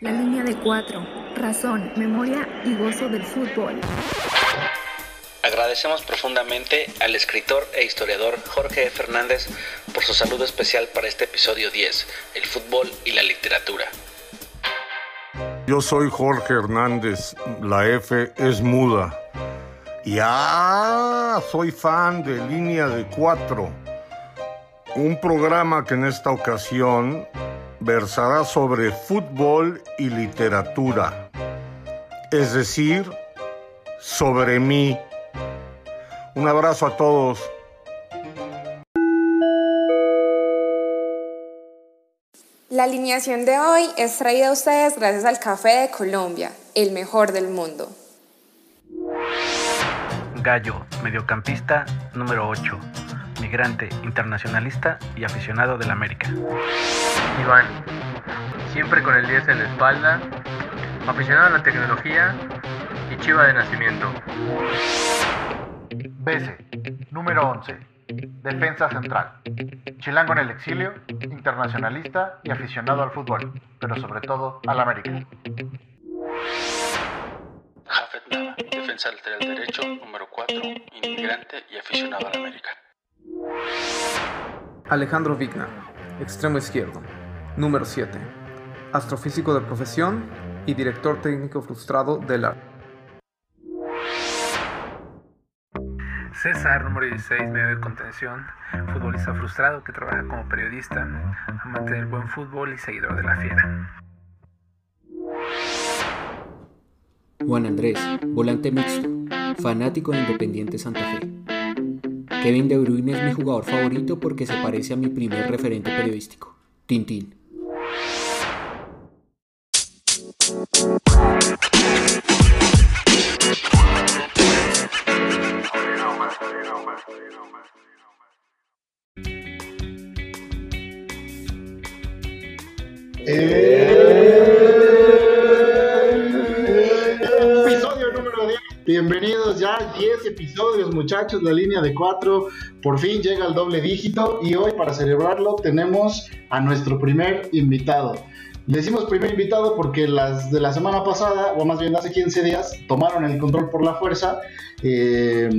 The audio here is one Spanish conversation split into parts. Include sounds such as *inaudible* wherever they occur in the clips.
La línea de cuatro, razón, memoria y gozo del fútbol. Agradecemos profundamente al escritor e historiador Jorge Fernández por su saludo especial para este episodio 10, el fútbol y la literatura. Yo soy Jorge Hernández, la F es muda. Ya soy fan de Línea de Cuatro, un programa que en esta ocasión versará sobre fútbol y literatura, es decir, sobre mí. Un abrazo a todos. La alineación de hoy es traída a ustedes gracias al Café de Colombia, el mejor del mundo. Gallo, mediocampista número 8, migrante, internacionalista y aficionado del América. Iván, siempre con el 10 en la espalda, aficionado a la tecnología y chiva de nacimiento. Bese, número 11, defensa central. Chilango en el exilio, internacionalista y aficionado al fútbol, pero sobre todo al América. Jafet Nava, defensa lateral derecho número 4, inmigrante y aficionado al América. Alejandro Vigna, extremo izquierdo, número 7, astrofísico de profesión y director técnico frustrado de la... César, número 16, medio de contención, futbolista frustrado que trabaja como periodista, amante del buen fútbol y seguidor de la fiera. Juan Andrés, volante mixto, fanático de Independiente Santa Fe. Kevin De Bruyne es mi jugador favorito porque se parece a mi primer referente periodístico, Tintín. Episodio número 10. Bienvenidos ya a 10 episodios, muchachos. La línea de 4 por fin llega al doble dígito. Y hoy, para celebrarlo, tenemos a nuestro primer invitado. Decimos primer invitado porque las de la semana pasada, o más bien hace 15 días, tomaron el control por la fuerza. Eh,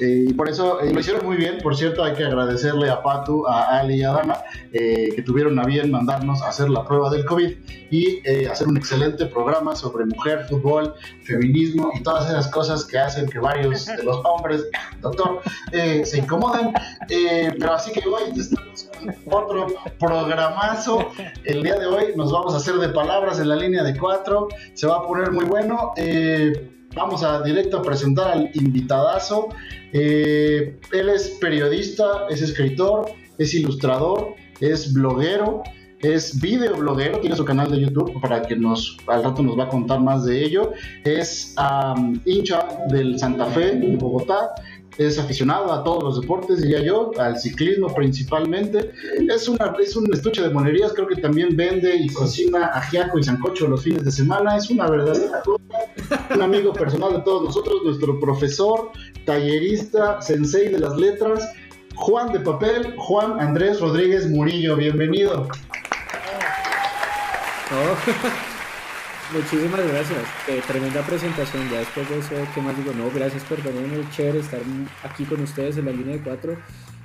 eh, y por eso eh, lo hicieron muy bien. Por cierto, hay que agradecerle a Patu, a Ali y a Dana eh, que tuvieron a bien mandarnos a hacer la prueba del COVID y eh, hacer un excelente programa sobre mujer, fútbol, feminismo y todas esas cosas que hacen que varios de los hombres, doctor, eh, se incomoden. Eh, pero así que hoy estamos con otro programazo. El día de hoy nos vamos a hacer de palabras en la línea de cuatro. Se va a poner muy bueno. Eh, Vamos a directo a presentar al invitadazo. Eh, él es periodista, es escritor, es ilustrador, es bloguero, es videobloguero, tiene su canal de YouTube para que nos al rato nos va a contar más de ello. Es um, hincha del Santa Fe de Bogotá. Es aficionado a todos los deportes, diría yo, al ciclismo principalmente. Es, una, es un estuche de monerías, creo que también vende y cocina ajiaco y sancocho los fines de semana. Es una verdadera. Un amigo personal de todos nosotros, nuestro profesor, tallerista, sensei de las letras, Juan de Papel, Juan Andrés Rodríguez Murillo. Bienvenido. Oh. *laughs* Muchísimas gracias. Eh, tremenda presentación. Ya después de eso, ¿qué más digo? No, gracias por tenerme. Chévere estar aquí con ustedes en la línea de cuatro.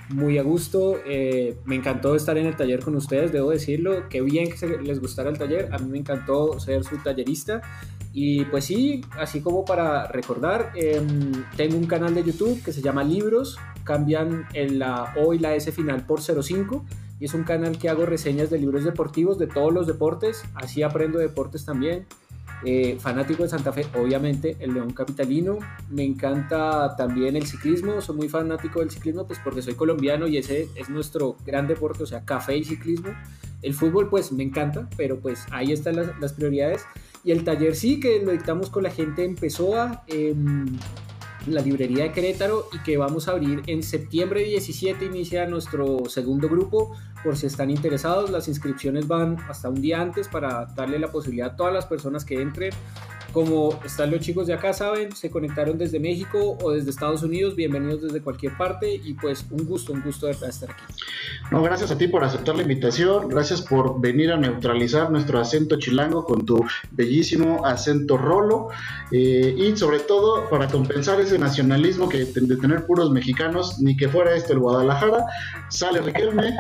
Muy a gusto. Eh, me encantó estar en el taller con ustedes, debo decirlo. Qué bien que se les gustara el taller. A mí me encantó ser su tallerista. Y pues sí, así como para recordar, eh, tengo un canal de YouTube que se llama Libros. Cambian en la O y la S final por 05 y es un canal que hago reseñas de libros deportivos de todos los deportes, así aprendo deportes también. Eh, fanático de Santa Fe, obviamente, el León Capitalino. Me encanta también el ciclismo, soy muy fanático del ciclismo, pues porque soy colombiano y ese es nuestro gran deporte, o sea, café y ciclismo. El fútbol, pues me encanta, pero pues ahí están las, prioridades. Y el taller sí, que lo dictamos con la gente en Pessoa. La librería de Querétaro y que vamos a abrir en septiembre 17 inicia nuestro segundo grupo. Por si están interesados las inscripciones van hasta un día antes para darle la posibilidad a todas las personas que entren Como están los chicos de acá, saben, se conectaron desde México o desde Estados Unidos, bienvenidos desde cualquier parte y pues un gusto, un gusto de estar aquí. No, gracias a ti por aceptar la invitación, gracias por venir a neutralizar nuestro acento chilango con tu bellísimo acento rolo eh, y sobre todo para compensar ese nacionalismo que de tener puros mexicanos, ni que fuera esto el Guadalajara, sale Riquelme,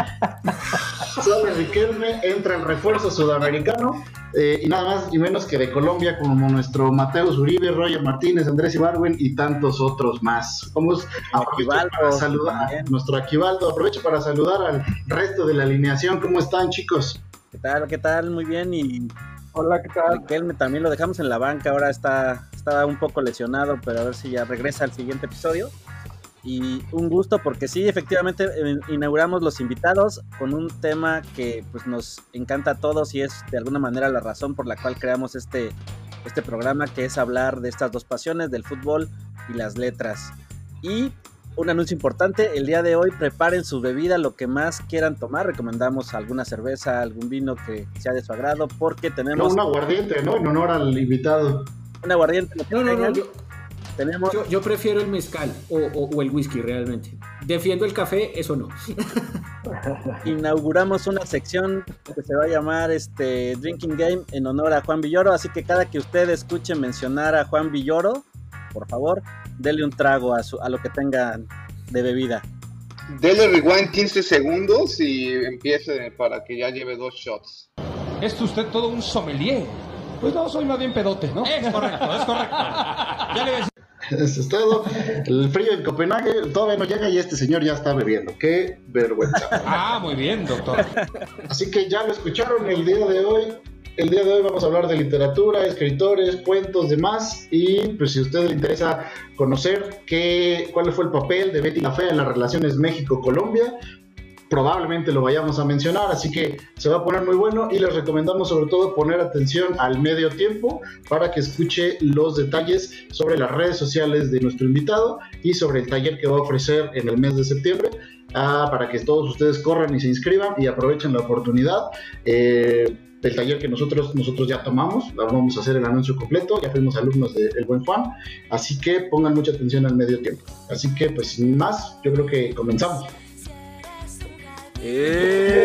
*laughs* sale Riquelme, entra el refuerzo sudamericano eh, y nada más y menos que de Colombia como nuestro Mateus Uribe, Roger Martínez, Andrés Ibarwen y tantos otros más. Vamos a para saludar a nuestro Aquivaldo, aprovecho para saludar al resto de la alineación. ¿Cómo están chicos? ¿Qué tal? ¿Qué tal? Muy bien y Hola, ¿qué tal? Riquelme también lo dejamos en la banca, ahora está, está un poco lesionado, pero a ver si ya regresa al siguiente episodio y un gusto porque sí, efectivamente eh, inauguramos los invitados con un tema que pues nos encanta a todos y es de alguna manera la razón por la cual creamos este, este programa que es hablar de estas dos pasiones, del fútbol y las letras. Y un anuncio importante, el día de hoy preparen su bebida, lo que más quieran tomar, recomendamos alguna cerveza, algún vino que sea de su agrado porque tenemos... un aguardiente, ¿no? En honor al invitado. Un aguardiente. No, no, no, yo, prefiero el mezcal o, el whisky realmente. Defiendo el café, eso no. *laughs* Inauguramos una sección que se va a llamar este Drinking Game en honor a Juan Villoro, así que cada que usted escuche mencionar a Juan Villoro, por favor, dele un trago a, a lo que tengan de bebida. Dele rewind 15 segundos y empiece para que ya lleve dos shots. Es usted todo un sommelier. Pues no, soy más bien pedote, ¿no? Es correcto, es correcto. *laughs* Ya le *laughs* Eso es todo. El frío en Copenhague todavía no llega y este señor ya está bebiendo. Qué vergüenza. Ah, muy bien, doctor. Así que ya lo escucharon el día de hoy. El día de hoy vamos a hablar de literatura, escritores, cuentos, demás. Y pues si a usted le interesa conocer qué, cuál fue el papel de Betty la Fea en las relaciones México-Colombia, probablemente lo vayamos a mencionar, así que se va a poner muy bueno y les recomendamos sobre todo poner atención al medio tiempo para que escuche los detalles sobre las redes sociales de nuestro invitado y sobre el taller que va a ofrecer en el mes de septiembre. Ah, para que todos ustedes corran y se inscriban y aprovechen la oportunidad. Eh, del taller que nosotros, nosotros ya tomamos, vamos a hacer el anuncio completo, ya fuimos alumnos del buen Juan, así que pongan mucha atención al medio tiempo. Así que pues sin más, yo creo que comenzamos. Eh.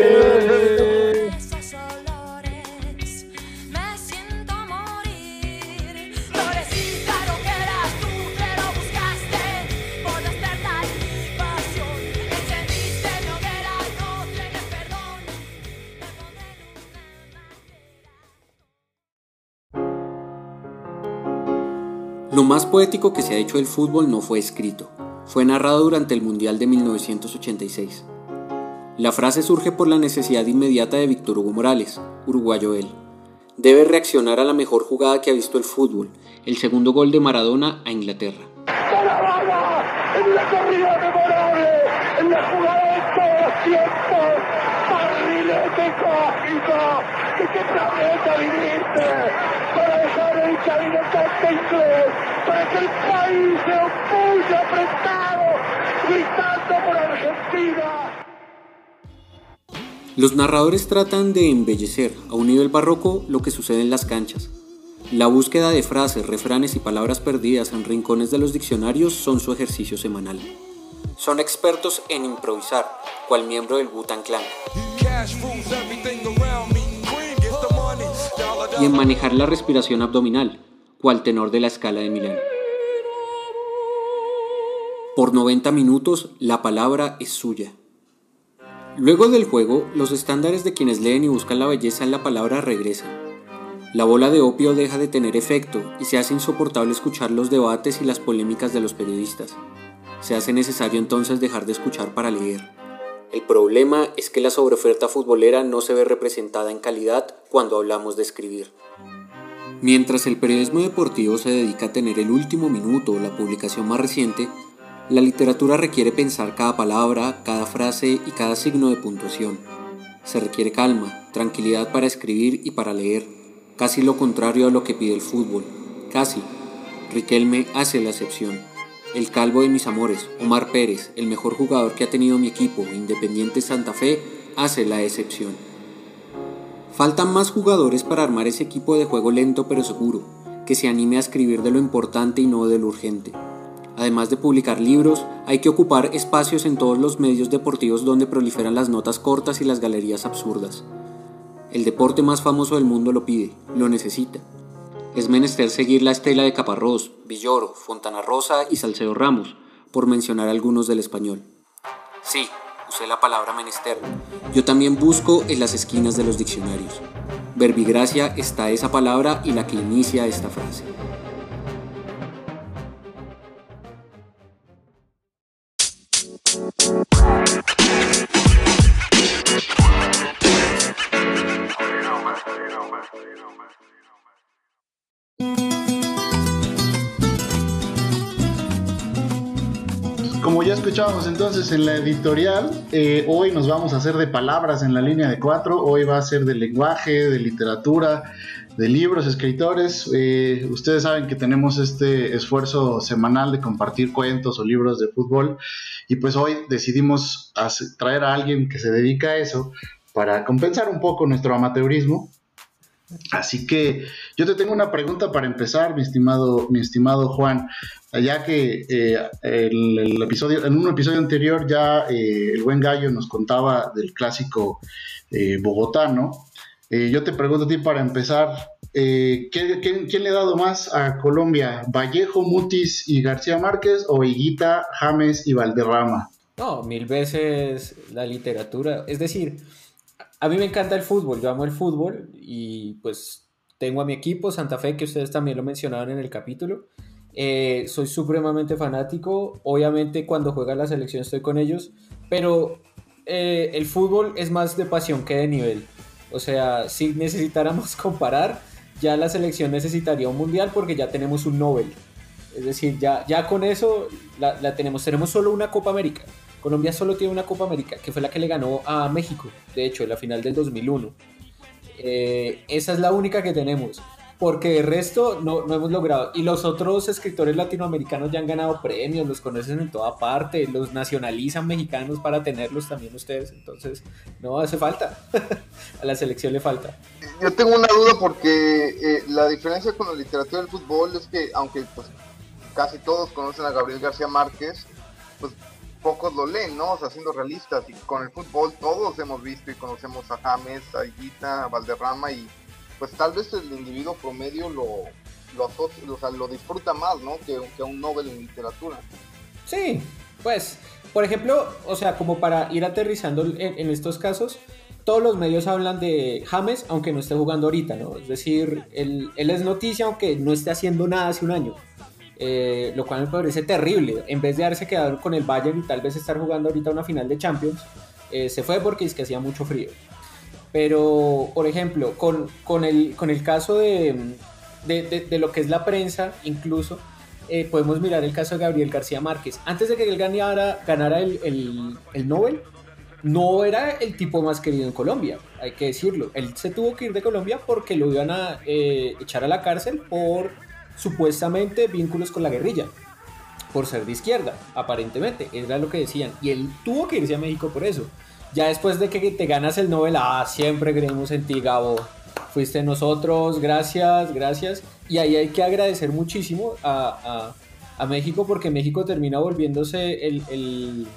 Lo más poético que se ha hecho del fútbol no fue escrito, fue narrado durante el Mundial de 1986. La frase surge por la necesidad inmediata de Víctor Hugo Morales, uruguayo él. Debe reaccionar a la mejor jugada que ha visto el fútbol, el segundo gol de Maradona a Inglaterra. En la corrida de Morales, en la jugada de todos tiempos, barrilete cósmico, que te planeta viniste para dejar el caminante inglés, para que el país se opulle apretado, gritando por Argentina. Los narradores tratan de embellecer a un nivel barroco lo que sucede en las canchas. La búsqueda de frases, refranes y palabras perdidas en rincones de los diccionarios son su ejercicio semanal. Son expertos en improvisar, cual miembro del Butan Clan. Y en manejar la respiración abdominal, cual tenor de la escala de Milán. Por 90 minutos la palabra es suya. Luego del juego, los estándares de quienes leen y buscan la belleza en la palabra regresan. La bola de opio deja de tener efecto y se hace insoportable escuchar los debates y las polémicas de los periodistas. Se hace necesario entonces dejar de escuchar para leer. El problema es que la sobreoferta futbolera no se ve representada en calidad cuando hablamos de escribir. Mientras el periodismo deportivo se dedica a tener el último minuto o la publicación más reciente, la literatura requiere pensar cada palabra, cada frase y cada signo de puntuación. Se requiere calma, tranquilidad para escribir y para leer, casi lo contrario a lo que pide el fútbol. Casi. Riquelme hace la excepción. El calvo de mis amores, Omar Pérez, el mejor jugador que ha tenido mi equipo, Independiente Santa Fe, hace la excepción. Faltan más jugadores para armar ese equipo de juego lento pero seguro, que se anime a escribir de lo importante y no de lo urgente. Además de publicar libros, hay que ocupar espacios en todos los medios deportivos donde proliferan las notas cortas y las galerías absurdas. El deporte más famoso del mundo lo pide, lo necesita. Es menester seguir la estela de Caparrós, Villoro, Fontana Rosa y Salcedo Ramos, por mencionar algunos del español. Sí, usé la palabra menester. Yo también busco en las esquinas de los diccionarios. Verbigracia está esa palabra y la que inicia esta frase. Escuchábamos entonces en la editorial, eh, hoy nos vamos a hacer de palabras en la línea de cuatro, hoy va a ser de lenguaje, de literatura, de libros, escritores. Eh, ustedes saben que tenemos este esfuerzo semanal de compartir cuentos o libros de fútbol y pues hoy decidimos traer a alguien que se dedica a eso para compensar un poco nuestro amateurismo. Así que yo te tengo una pregunta para empezar, mi estimado, mi estimado Juan. Ya que eh, el, episodio, en un episodio anterior ya eh, el buen gallo nos contaba del clásico eh, bogotano. Eh, yo te pregunto a ti para empezar, eh, ¿qué- qué- ¿quién le ha dado más a Colombia? ¿Vallejo, Mutis y García Márquez o Higuita, James y Valderrama? No, mil veces la literatura. Es decir, a mí me encanta el fútbol, yo amo el fútbol y pues tengo a mi equipo, Santa Fe, que ustedes también lo mencionaron en el capítulo. Eh, soy supremamente fanático, obviamente cuando juega la selección estoy con ellos, pero eh, el fútbol es más de pasión que de nivel. O sea, si necesitáramos *laughs* comparar, ya la selección necesitaría un mundial porque ya tenemos un Nobel. Es decir, ya, ya con eso la, la tenemos. Tenemos solo una Copa América. Colombia solo tiene una Copa América, que fue la que le ganó a México, de hecho, en la final del 2001. Eh, esa es la única que tenemos, porque el resto no, no hemos logrado. Y los otros escritores latinoamericanos ya han ganado premios, los conocen en toda parte, los nacionalizan mexicanos para tenerlos también ustedes. Entonces, no hace falta. *laughs* a la selección le falta. Yo tengo una duda porque eh, la diferencia con la literatura del fútbol es que, aunque pues, casi todos conocen a Gabriel García Márquez, pues pocos lo leen, ¿no? O sea, siendo realistas. Y con el fútbol todos hemos visto y conocemos a James, a Higuita, a Valderrama y pues tal vez el individuo promedio lo, lo, o sea, lo disfruta más, ¿no? Que, que un Nobel en literatura. Sí, pues, por ejemplo, o sea, como para ir aterrizando en, estos casos, todos los medios hablan de James, aunque no esté jugando ahorita, ¿no? Es decir, él es noticia, aunque no esté haciendo nada hace un año. Eh, lo cual me parece terrible. En vez de haberse quedado con el Bayern y tal vez estar jugando ahorita una final de Champions, eh, se fue porque es que hacía mucho frío. Pero, por ejemplo, con, con, el, con el caso de, de, de- lo que es la prensa, incluso, eh, podemos mirar el caso de Gabriel García Márquez. Antes de que él ganara, ganara el, el, el Nobel, no era el tipo más querido en Colombia, hay que decirlo. Él se tuvo que ir de Colombia porque lo iban a eh, echar a la cárcel por supuestamente vínculos con la guerrilla, por ser de izquierda, aparentemente, era lo que decían. Y él tuvo que irse a México por eso. Ya después de que te ganas el Nobel, ah, siempre creemos en ti, Gabo. Fuiste nosotros, gracias, gracias. Y ahí hay que agradecer muchísimo a, a- México porque México termina volviéndose el, el-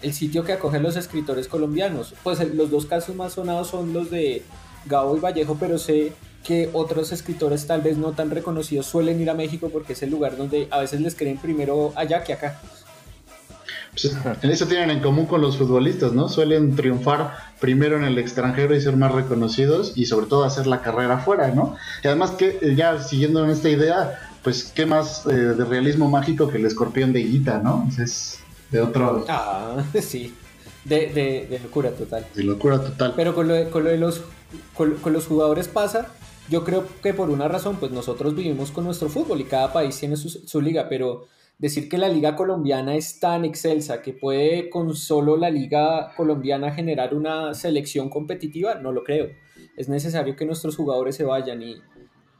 el sitio que acoge los escritores colombianos. Pues los dos casos más sonados son los de Gabo y Vallejo, pero sé que otros escritores tal vez no tan reconocidos suelen ir a México porque es el lugar donde a veces les creen primero allá que acá. Pues, en eso tienen en común con los futbolistas, ¿no? Suelen triunfar primero en el extranjero y ser más reconocidos y sobre todo hacer la carrera afuera, ¿no? Y además que eh, ya siguiendo en esta idea, pues qué más eh, de realismo mágico que el escorpión de Guita, ¿no? Es de otro... Ah, *laughs* sí. De, de- de locura total. De locura total. Pero con lo de, con lo de los, con, con los jugadores pasa, yo creo que por una razón, pues nosotros vivimos con nuestro fútbol y cada país tiene su, su liga, pero decir que la liga colombiana es tan excelsa que puede con solo la liga colombiana generar una selección competitiva, no lo creo. Es necesario que nuestros jugadores se vayan y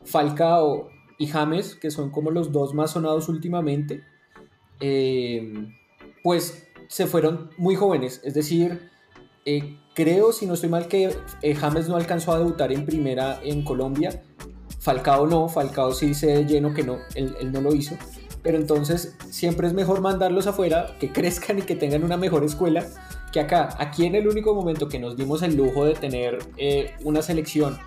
Falcao y James, que son como los dos más sonados últimamente, eh, pues se fueron muy jóvenes. Es decir, eh, creo, si no estoy mal, que eh, James no alcanzó a debutar en primera en Colombia. Falcao no, Falcao sí se lleno que no, él, no lo hizo. Pero entonces siempre es mejor mandarlos afuera, que *laughs* crezcan y que tengan una mejor escuela, que acá. Aquí en el único momento que nos dimos el lujo de tener eh, una selección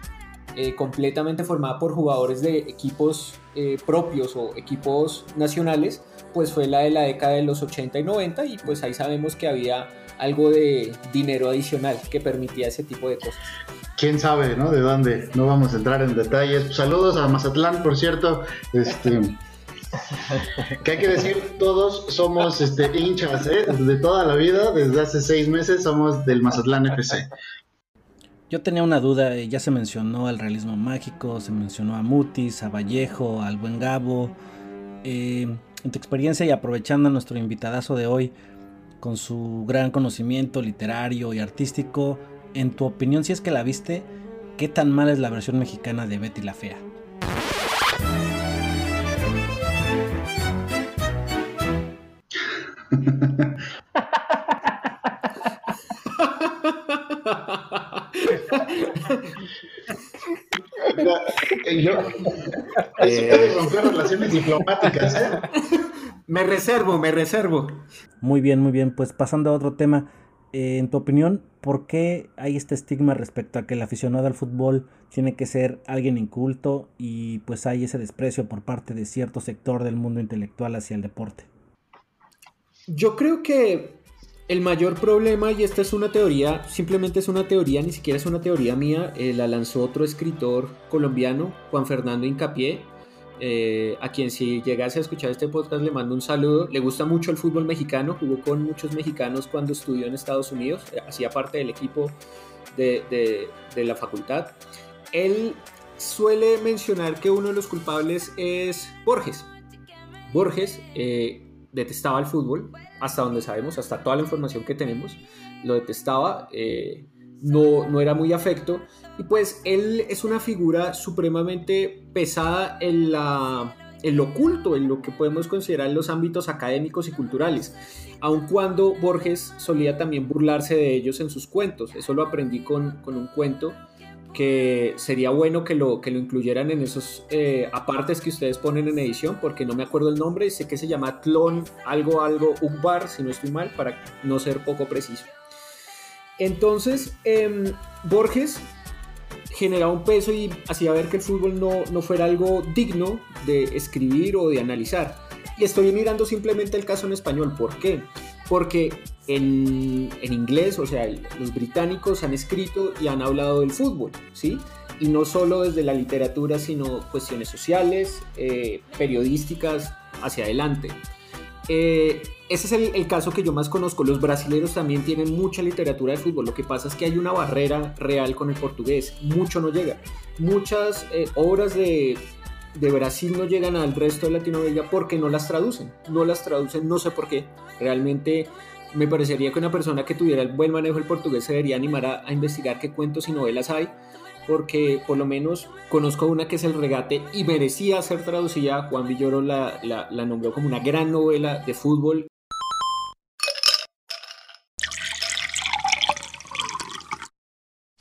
eh, completamente formada por jugadores de equipos propios o equipos nacionales, pues fue la de la década de los 80 y 90 y pues ahí sabemos que había algo de dinero adicional que permitía ese tipo de cosas. Quién sabe, ¿no? De dónde. No vamos a entrar en detalles. Saludos a Mazatlán, por cierto. Este, *laughs* que hay que decir, todos somos este, hinchas ¿eh? de toda la vida, desde hace seis meses somos del Mazatlán FC. Yo tenía una duda, eh, ya se mencionó al realismo mágico, se mencionó a Mutis, a Vallejo, al buen Gabo. Eh, en tu experiencia y aprovechando a nuestro invitadazo de hoy, con su gran conocimiento literario y artístico, en tu opinión, si es que la viste, ¿qué tan mala es la versión mexicana de Betty la Fea? *laughs* Yo, eh, romper relaciones diplomáticas, ¿eh? Me reservo, me reservo. Muy bien, muy bien. Pues pasando a otro tema. Eh, en tu opinión, ¿por qué hay este estigma respecto a que el aficionado al fútbol tiene que ser alguien inculto y pues hay ese desprecio por parte de cierto sector del mundo intelectual hacia el deporte? Yo creo que el mayor problema, y esta es una teoría, simplemente es una teoría, ni siquiera es una teoría mía, eh, la lanzó otro escritor colombiano, Juan Fernando Incapié, eh, a quien si llegase a escuchar este podcast le mando un saludo. Le gusta mucho el fútbol mexicano, jugó con muchos mexicanos cuando estudió en Estados Unidos, eh, hacía parte del equipo de, la facultad. Él suele mencionar que uno de los culpables es Borges. Borges detestaba el fútbol, hasta donde sabemos, hasta toda la información que tenemos, lo detestaba, eh, no, no era muy afecto, y pues él es una figura supremamente pesada en, la, en lo oculto, en lo que podemos considerar los ámbitos académicos y culturales, aun cuando Borges solía también burlarse de ellos en sus cuentos, eso lo aprendí con, con un cuento que sería bueno que lo, que lo incluyeran en esos eh, apartes que ustedes ponen en edición, porque no me acuerdo el nombre, sé que se llama Clon algo algo Ugbar, si no estoy mal, para no ser poco preciso. Entonces, em, Borges generaba un peso y hacía ver que el fútbol no, no fuera algo digno de escribir o de analizar. Y estoy mirando simplemente el caso en español. ¿Por qué? Porque en, inglés, o sea, los británicos han escrito y han hablado del fútbol, ¿sí? Y no solo desde la literatura, sino cuestiones sociales, eh, periodísticas, hacia adelante. Eh, ese es el, caso que yo más conozco. Los brasileños también tienen mucha literatura de fútbol. Lo que pasa es que hay una barrera real con el portugués. Mucho no llega. Muchas eh, obras de, de Brasil no llegan al resto de Latinoamérica porque no las traducen. No las traducen, no sé por qué. Realmente me parecería que una persona que tuviera el buen manejo del portugués se debería animar a, investigar qué cuentos y novelas hay, porque por lo menos conozco una que es El Regate y merecía ser traducida. Juan Villoro la, la nombró como una gran novela de fútbol.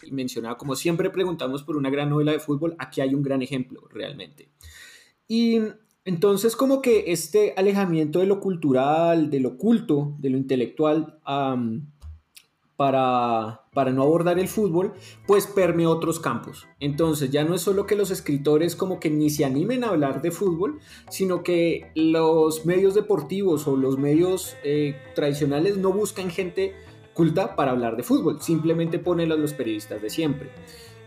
Y mencionaba, como siempre preguntamos por una gran novela de fútbol, aquí hay un gran ejemplo realmente. Y entonces, como que este alejamiento de lo cultural, de lo culto, de lo intelectual, para, para no abordar el fútbol, pues permeó otros campos. Entonces, ya no es solo que los escritores como que ni se animen a hablar de fútbol, sino que los medios deportivos o los medios eh, tradicionales no buscan gente culta para hablar de fútbol, simplemente ponen a los periodistas de siempre.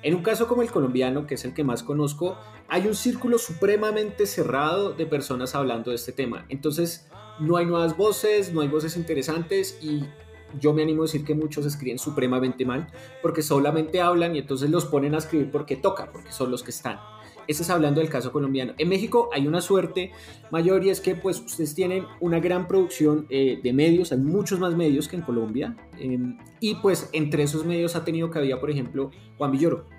En un caso como el colombiano, que es el que más conozco, hay un círculo supremamente cerrado de personas hablando de este tema. Entonces, no hay nuevas voces, no hay voces interesantes y yo me animo a decir que muchos escriben supremamente mal porque solamente hablan y entonces los ponen a escribir porque toca, porque son los que están. Ese es hablando del caso colombiano. En México hay una suerte mayor y es que pues ustedes tienen una gran producción eh, de medios, hay muchos más medios que en Colombia em, y pues entre esos medios ha tenido cabida por ejemplo Juan Villoro.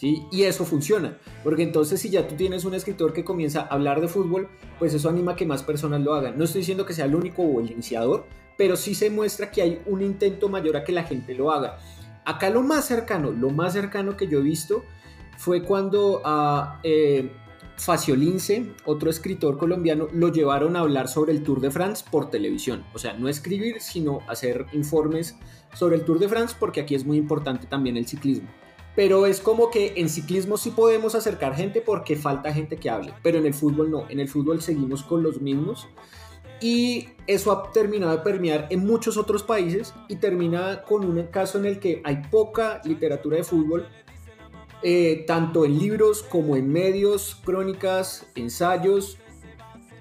Y eso funciona, porque entonces si ya tú tienes un escritor que comienza a hablar de fútbol, pues eso anima a que más personas lo hagan. No estoy diciendo que sea el único o el iniciador, pero sí se muestra que hay un intento mayor a que la gente lo haga. Acá lo más cercano, lo más cercano que yo he visto fue cuando a eh, Faciolince, otro escritor colombiano, lo llevaron a hablar sobre el Tour de France por televisión. O sea, no escribir, sino hacer informes sobre el Tour de France, porque aquí es muy importante también el ciclismo. Pero es como que en ciclismo sí podemos acercar gente porque falta gente que hable, pero en el fútbol no. En el fútbol seguimos con los mismos. Y eso ha terminado de permear en muchos otros países y termina con un caso en el que hay poca literatura de fútbol, eh, tanto en libros como en medios, crónicas, ensayos,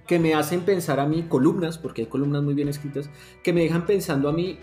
que me hacen pensar a mí, columnas, porque hay columnas muy bien escritas, que me dejan pensando a mí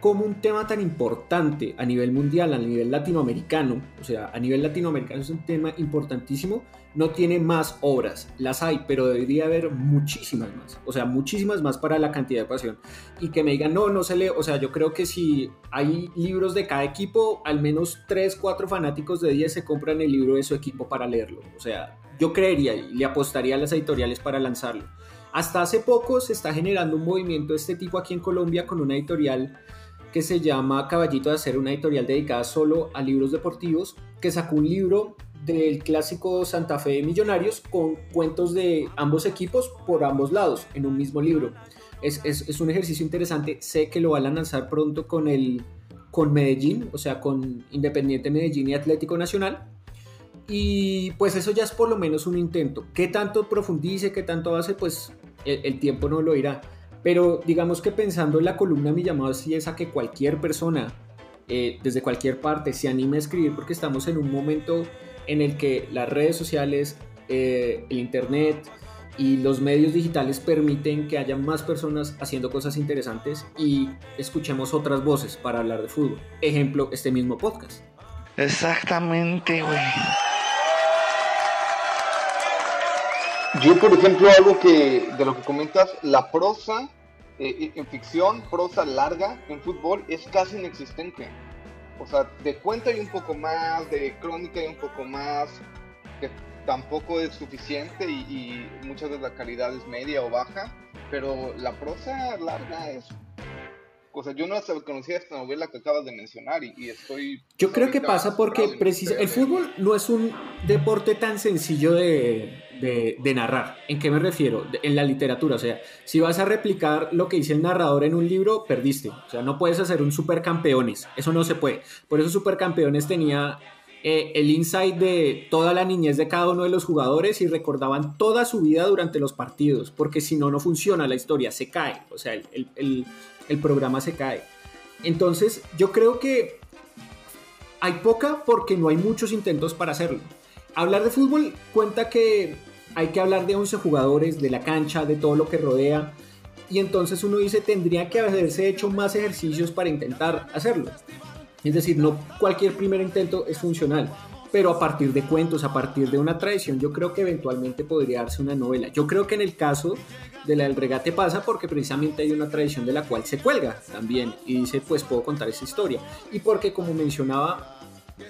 como un tema tan importante a nivel mundial, a nivel latinoamericano, o sea, a nivel latinoamericano es un tema importantísimo, no tiene más obras, las hay, pero debería haber muchísimas más, o sea, muchísimas más para la cantidad de pasión. Y que me digan, no, no se lee, o sea, yo creo que si hay libros de cada equipo, al menos 3, 4 fanáticos de 10 se compran el libro de su equipo para leerlo, o sea, yo creería y le apostaría a las editoriales para lanzarlo. Hasta hace poco se está generando un movimiento de este tipo aquí en Colombia con una editorial que se llama Caballito de Hacer, una editorial dedicada solo a libros deportivos, que sacó un libro del clásico Santa Fe de Millonarios con cuentos de ambos equipos por ambos lados en un mismo libro. Es, es, es un ejercicio interesante, sé que lo van a lanzar pronto con, el, con Medellín, o sea, con Independiente Medellín y Atlético Nacional. Y pues eso ya es por lo menos un intento. ¿Qué tanto profundice, qué tanto hace? Pues el, el tiempo no lo irá pero digamos que pensando en la columna, mi llamado sí es a que cualquier persona, eh, desde cualquier parte, se anime a escribir porque estamos en un momento en el que las redes sociales, eh, el Internet y los medios digitales permiten que haya más personas haciendo cosas interesantes y escuchemos otras voces para hablar de fútbol. Ejemplo, este mismo podcast. Exactamente, güey. Yo, por ejemplo, algo que de lo que comentas, la prosa eh, en ficción, prosa larga en fútbol es casi inexistente. O sea, de cuenta hay un poco más, de crónica hay un poco más, que tampoco es suficiente y, y muchas veces la calidad es media o baja, pero la prosa larga es o sea, yo no conocía esta novela que acabas de mencionar y, estoy... Yo creo que pasa porque precisa, el fútbol no es un deporte tan sencillo de, de, narrar. ¿En qué me refiero? en la literatura. O sea, si vas a replicar lo que dice el narrador en un libro, perdiste. O sea, no puedes hacer un supercampeones. Eso no se puede. Por eso Supercampeones tenía eh, el insight de toda la niñez de cada uno de los jugadores y recordaban toda su vida durante los partidos. Porque si no, no funciona la historia, se cae. O sea, el, el, el programa se cae. Entonces, yo creo que hay poca porque no hay muchos intentos para hacerlo. Hablar de fútbol cuenta que hay que hablar de 11 jugadores, de la cancha, de todo lo que rodea. Y entonces uno dice, tendría que haberse hecho más ejercicios para intentar hacerlo. Es decir, no cualquier primer intento es funcional, pero a partir de cuentos, a partir de una tradición, yo creo que eventualmente podría darse una novela. Yo creo que en el caso de la del regate pasa porque precisamente hay una tradición de la cual se cuelga también y dice, pues puedo contar esa historia. Y porque, como mencionaba,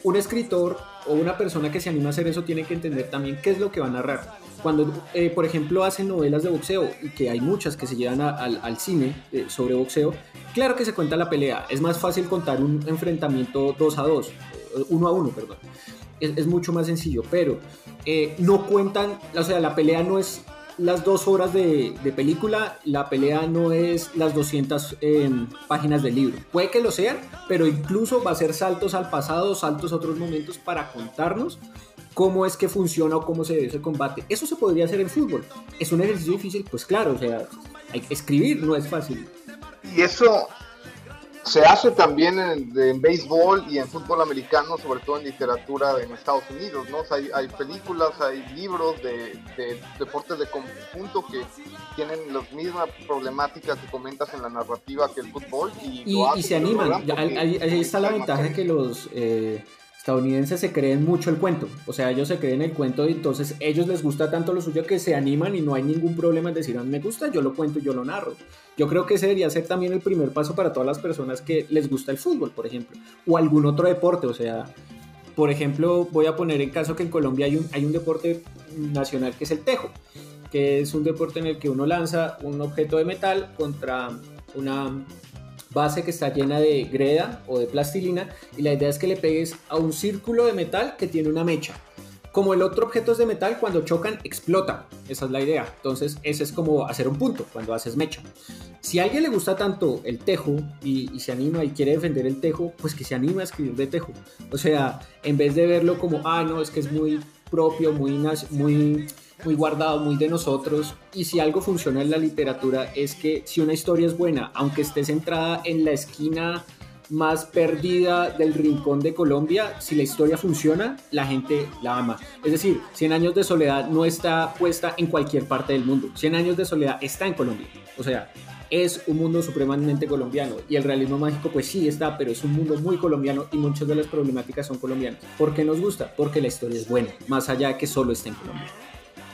un escritor o una persona que se anima a hacer eso tiene que entender también qué es lo que va a narrar. Cuando, eh, por ejemplo, hacen novelas de boxeo, que hay muchas que se llevan al, cine eh, sobre boxeo, claro que se cuenta la pelea. Es más fácil contar un enfrentamiento 2 a 2, 1 a 1, perdón. Es, mucho más sencillo, pero eh, no cuentan, o sea, la pelea no es las dos horas de, película, la pelea no es las 200 em, páginas del libro. Puede que lo sea, pero incluso va a ser saltos al pasado, saltos a otros momentos para contarnos cómo es que funciona o cómo se debe ese combate. Eso se podría hacer en fútbol. ¿Es un ejercicio difícil? Pues claro, o sea, hay que escribir no es fácil. Y eso se hace también en, béisbol y en fútbol americano, sobre todo en literatura en Estados Unidos, ¿no? hay, películas, hay libros de, deportes de conjunto que tienen las mismas problemáticas que comentas en la narrativa que el fútbol y, se animan. Ahí, está la ventaja de que los eh, estadounidenses se creen mucho el cuento. O sea, ellos se creen el cuento y entonces ellos les gusta tanto lo suyo que se animan y no hay ningún problema en decir, a mí me gusta, yo lo cuento y yo lo narro. Yo creo que ese debería ser también el primer paso para todas las personas que les gusta el fútbol, por ejemplo, o algún otro deporte. O sea, por ejemplo, voy a poner en caso que en Colombia hay un, hay un deporte nacional que es el tejo, que es un deporte en el que uno lanza un objeto de metal contra una base que está llena de greda o de plastilina y la idea es que le pegues a un círculo de metal que tiene una mecha. Como el otro objeto es de metal, cuando chocan explota. Esa es la idea. Entonces, ese es como hacer un punto cuando haces mecha. Si a alguien le gusta tanto el tejo y, se anima y quiere defender el tejo, pues que se anime a escribir de tejo. O sea, en vez de verlo como, ah, no, es que es muy propio, muy, muy, muy guardado, muy de nosotros. Y si algo funciona en la literatura es que si una historia es buena, aunque esté centrada en la esquina más perdida del rincón de Colombia, si la historia funciona, la gente la ama. Es decir, 100 años de soledad no está puesta en cualquier parte del mundo. 100 años de soledad está en Colombia. O sea, es un mundo supremamente colombiano y el realismo mágico pues sí está, pero es un mundo muy colombiano y muchas de las problemáticas son colombianas. ¿Por qué nos gusta? Porque la historia es buena, más allá de que solo está en Colombia.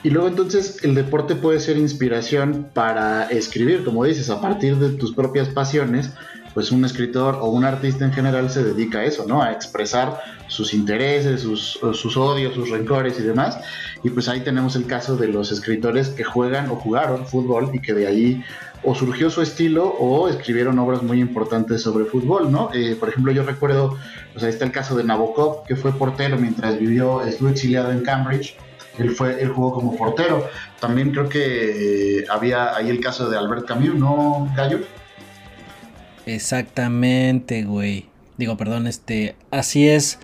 Y luego entonces el deporte puede ser inspiración para escribir, como dices, a partir de tus propias pasiones, pues un escritor o un artista en general se dedica a eso, ¿no? A expresar sus intereses, sus, sus, odios, sus rencores y demás. Y pues ahí tenemos el caso de los escritores que juegan o jugaron fútbol y que de ahí o surgió su estilo o escribieron obras muy importantes sobre fútbol, ¿no? Eh, por ejemplo, yo recuerdo, pues ahí está el caso de Nabokov, que fue portero mientras vivió, estuvo exiliado en Cambridge. Él, fue, él jugó como portero. También creo que eh, había ahí el caso de Albert Camus, ¿no, Gallo? Exactamente, güey. Digo, perdón, este, así es.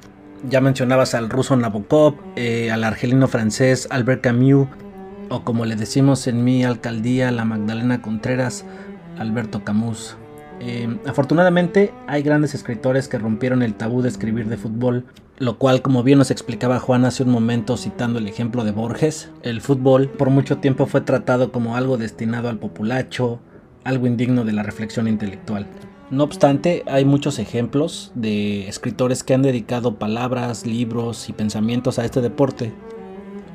Ya mencionabas al ruso Nabokov, eh, al argelino francés Albert Camus, o como le decimos en mi alcaldía, la Magdalena Contreras, Alberto Camus. Eh, afortunadamente hay grandes escritores que rompieron el tabú de escribir de fútbol, lo cual como bien nos explicaba Juan hace un momento citando el ejemplo de Borges, el fútbol por mucho tiempo fue tratado como algo destinado al populacho, algo indigno de la reflexión intelectual. No obstante, hay muchos ejemplos de escritores que han dedicado palabras, libros y pensamientos a este deporte.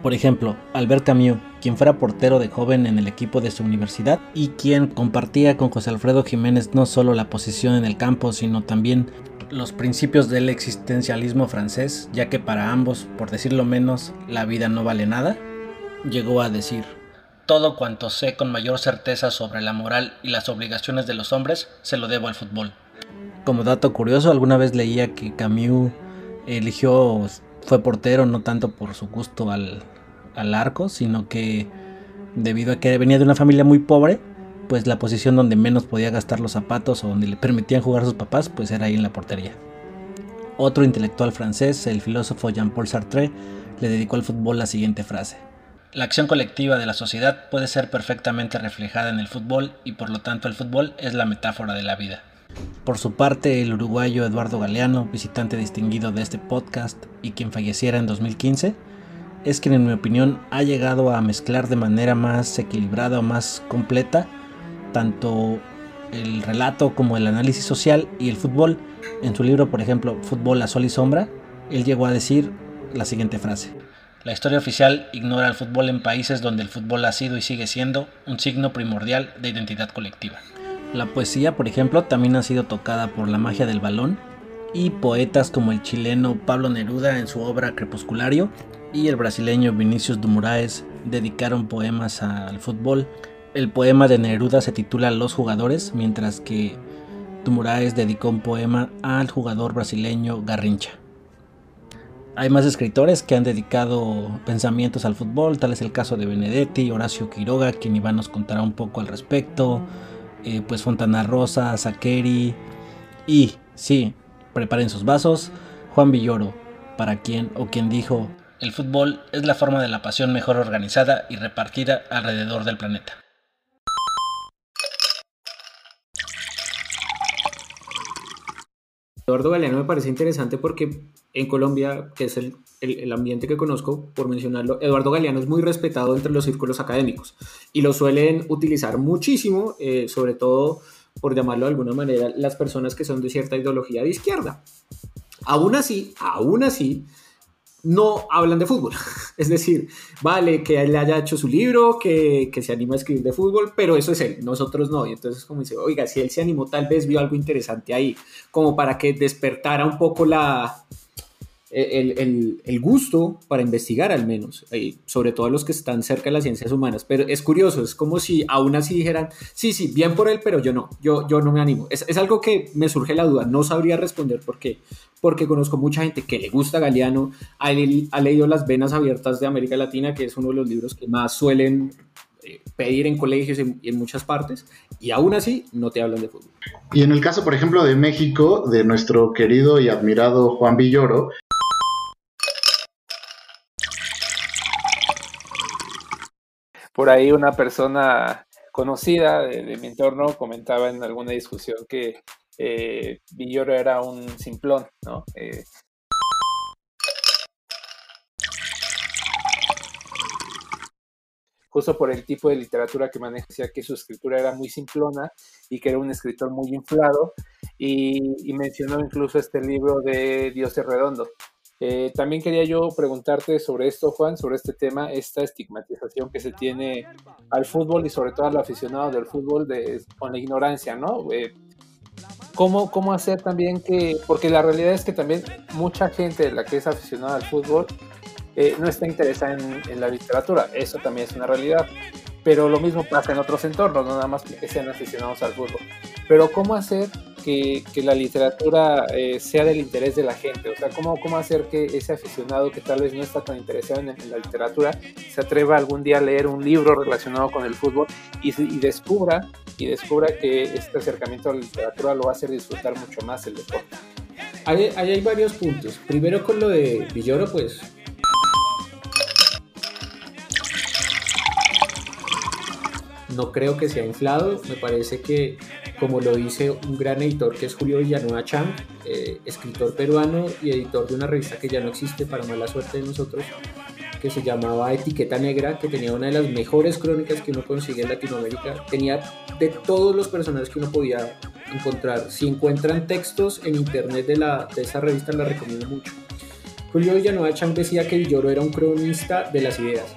Por ejemplo, Albert Camus, quien fuera portero de joven en el equipo de su universidad y quien compartía con José Alfredo Jiménez no solo la posición en el campo, sino también los principios del existencialismo francés, ya que para ambos, por decirlo menos, la vida no vale nada, llegó a decir, todo cuanto sé con mayor certeza sobre la moral y las obligaciones de los hombres se lo debo al fútbol. Como dato curioso, alguna vez leía que Camus eligió, fue portero no tanto por su gusto al, al arco, sino que debido a que venía de una familia muy pobre, pues la posición donde menos podía gastar los zapatos o donde le permitían jugar a sus papás, pues era ahí en la portería. Otro intelectual francés, el filósofo Jean-Paul Sartre, le dedicó al fútbol la siguiente frase. La acción colectiva de la sociedad puede ser perfectamente reflejada en el fútbol y por lo tanto el fútbol es la metáfora de la vida. Por su parte, el uruguayo Eduardo Galeano, visitante distinguido de este podcast y quien falleciera en 2015, es quien en mi opinión ha llegado a mezclar de manera más equilibrada o más completa tanto el relato como el análisis social y el fútbol. En su libro, por ejemplo, Fútbol a Sol y Sombra, él llegó a decir la siguiente frase. La historia oficial ignora el fútbol en países donde el fútbol ha sido y sigue siendo un signo primordial de identidad colectiva. La poesía, por ejemplo, también ha sido tocada por la magia del balón y poetas como el chileno Pablo Neruda en su obra Crepusculario y el brasileño Vinicius de Moraes dedicaron poemas al fútbol. El poema de Neruda se titula Los jugadores, mientras que Dumuraes dedicó un poema al jugador brasileño Garrincha. Hay más escritores que han dedicado pensamientos al fútbol, tal es el caso de Benedetti, Horacio Quiroga, quien Iván nos contará un poco al respecto, eh, pues Fontana Rosa, Saqueri y, sí, preparen sus vasos, Juan Villoro, para quien o quien dijo, el fútbol es la forma de la pasión mejor organizada y repartida alrededor del planeta. Eduardo Galeano me parece interesante porque en Colombia, que es el, el, ambiente que conozco, por mencionarlo, Eduardo Galeano es muy respetado entre los círculos académicos y lo suelen utilizar muchísimo, eh, sobre todo, por llamarlo de alguna manera, las personas que son de cierta ideología de izquierda. Aún así, aún así, no hablan de fútbol. *laughs* Es decir, vale que él haya hecho su libro, que, que, se anima a escribir de fútbol, pero eso es él, nosotros no. Y entonces como dice, oiga, si él se animó, tal vez vio algo interesante ahí, como para que despertara un poco la, el, el, gusto para investigar al menos, eh, sobre todo a los que están cerca de las ciencias humanas. Pero es curioso, es como si aún así dijeran, sí, sí, bien por él, pero yo no, yo, yo no me animo. Es, es algo que me surge la duda, no sabría responder por qué, porque conozco mucha gente que le gusta Galeano, ha, ha leído Las Venas Abiertas de América Latina, que es uno de los libros que más suelen eh, pedir en colegios y en, muchas partes, y aún así no te hablan de fútbol. Y en el caso, por ejemplo, de México, de nuestro querido y admirado Juan Villoro, por ahí una persona conocida de, mi entorno comentaba en alguna discusión que eh, Villoro era un simplón, ¿no? Eh, justo por el tipo de literatura que maneja, decía que su escritura era muy simplona y que era un escritor muy inflado, y, y mencionó incluso este libro de Dios es Redondo, eh, también quería yo preguntarte sobre esto, Juan, sobre este tema, esta estigmatización que se tiene al fútbol y sobre todo al aficionado del fútbol de, con la ignorancia, ¿no? Eh, ¿cómo, ¿Cómo hacer también que, porque la realidad es que también mucha gente, la que es aficionada al fútbol, eh, no está interesada en, en, la literatura, eso también es una realidad, pero lo mismo pasa en otros entornos, no nada más que sean aficionados al fútbol. Pero ¿cómo hacer que, la literatura eh, sea del interés de la gente? O sea, ¿cómo, ¿cómo hacer que ese aficionado que tal vez no está tan interesado en, la literatura se atreva algún día a leer un libro relacionado con el fútbol y, descubra y descubra que este acercamiento a la literatura lo va a hacer disfrutar mucho más el deporte? Ahí, hay varios puntos. Primero con lo de Villoro, pues no creo que sea inflado, me parece que como lo dice un gran editor que es Julio Villanueva Chang, eh, escritor peruano y editor de una revista que ya no existe para mala suerte de nosotros, que se llamaba Etiqueta Negra, que tenía una de las mejores crónicas que uno consigue en Latinoamérica. Tenía de todos los personajes que uno podía encontrar. Si encuentran textos en internet de, la, de esa revista, la recomiendo mucho. Julio Villanueva Chang decía que Villoro era un cronista de las ideas.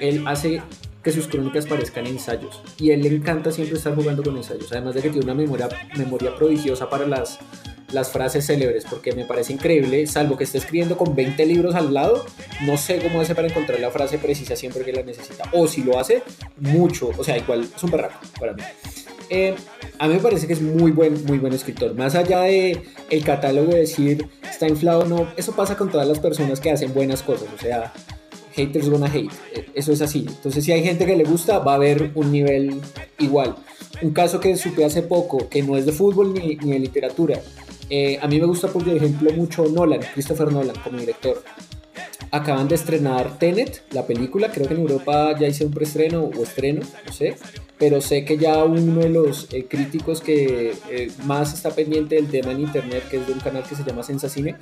Él hace que sus crónicas parezcan ensayos y él le encanta siempre estar jugando con ensayos, además de que tiene una memoria, memoria prodigiosa para las, las frases célebres, porque me parece increíble, salvo que esté escribiendo con 20 libros al lado, no sé cómo hace para encontrar la frase precisa siempre que la necesita, o si lo hace, mucho, o sea, igual es un berraco para mí. Eh, a mí me parece que es muy buen, muy buen escritor. Más allá de el catálogo de decir está inflado, no, eso pasa con todas las personas que hacen buenas cosas. O sea, haters gonna hate. Eh, eso es así. Entonces, si hay gente que le gusta, va a haber un nivel igual. Un caso que supe hace poco, que no es de fútbol ni, ni de literatura. Eh, a mí me gusta, por ejemplo, mucho Nolan, Christopher Nolan, como director. Acaban de estrenar Tenet, la película. Creo que en Europa ya hice un preestreno o estreno, no sé. Pero sé que ya uno de los eh, críticos que más está pendiente del tema en internet, que es de un canal que se llama Sensacine,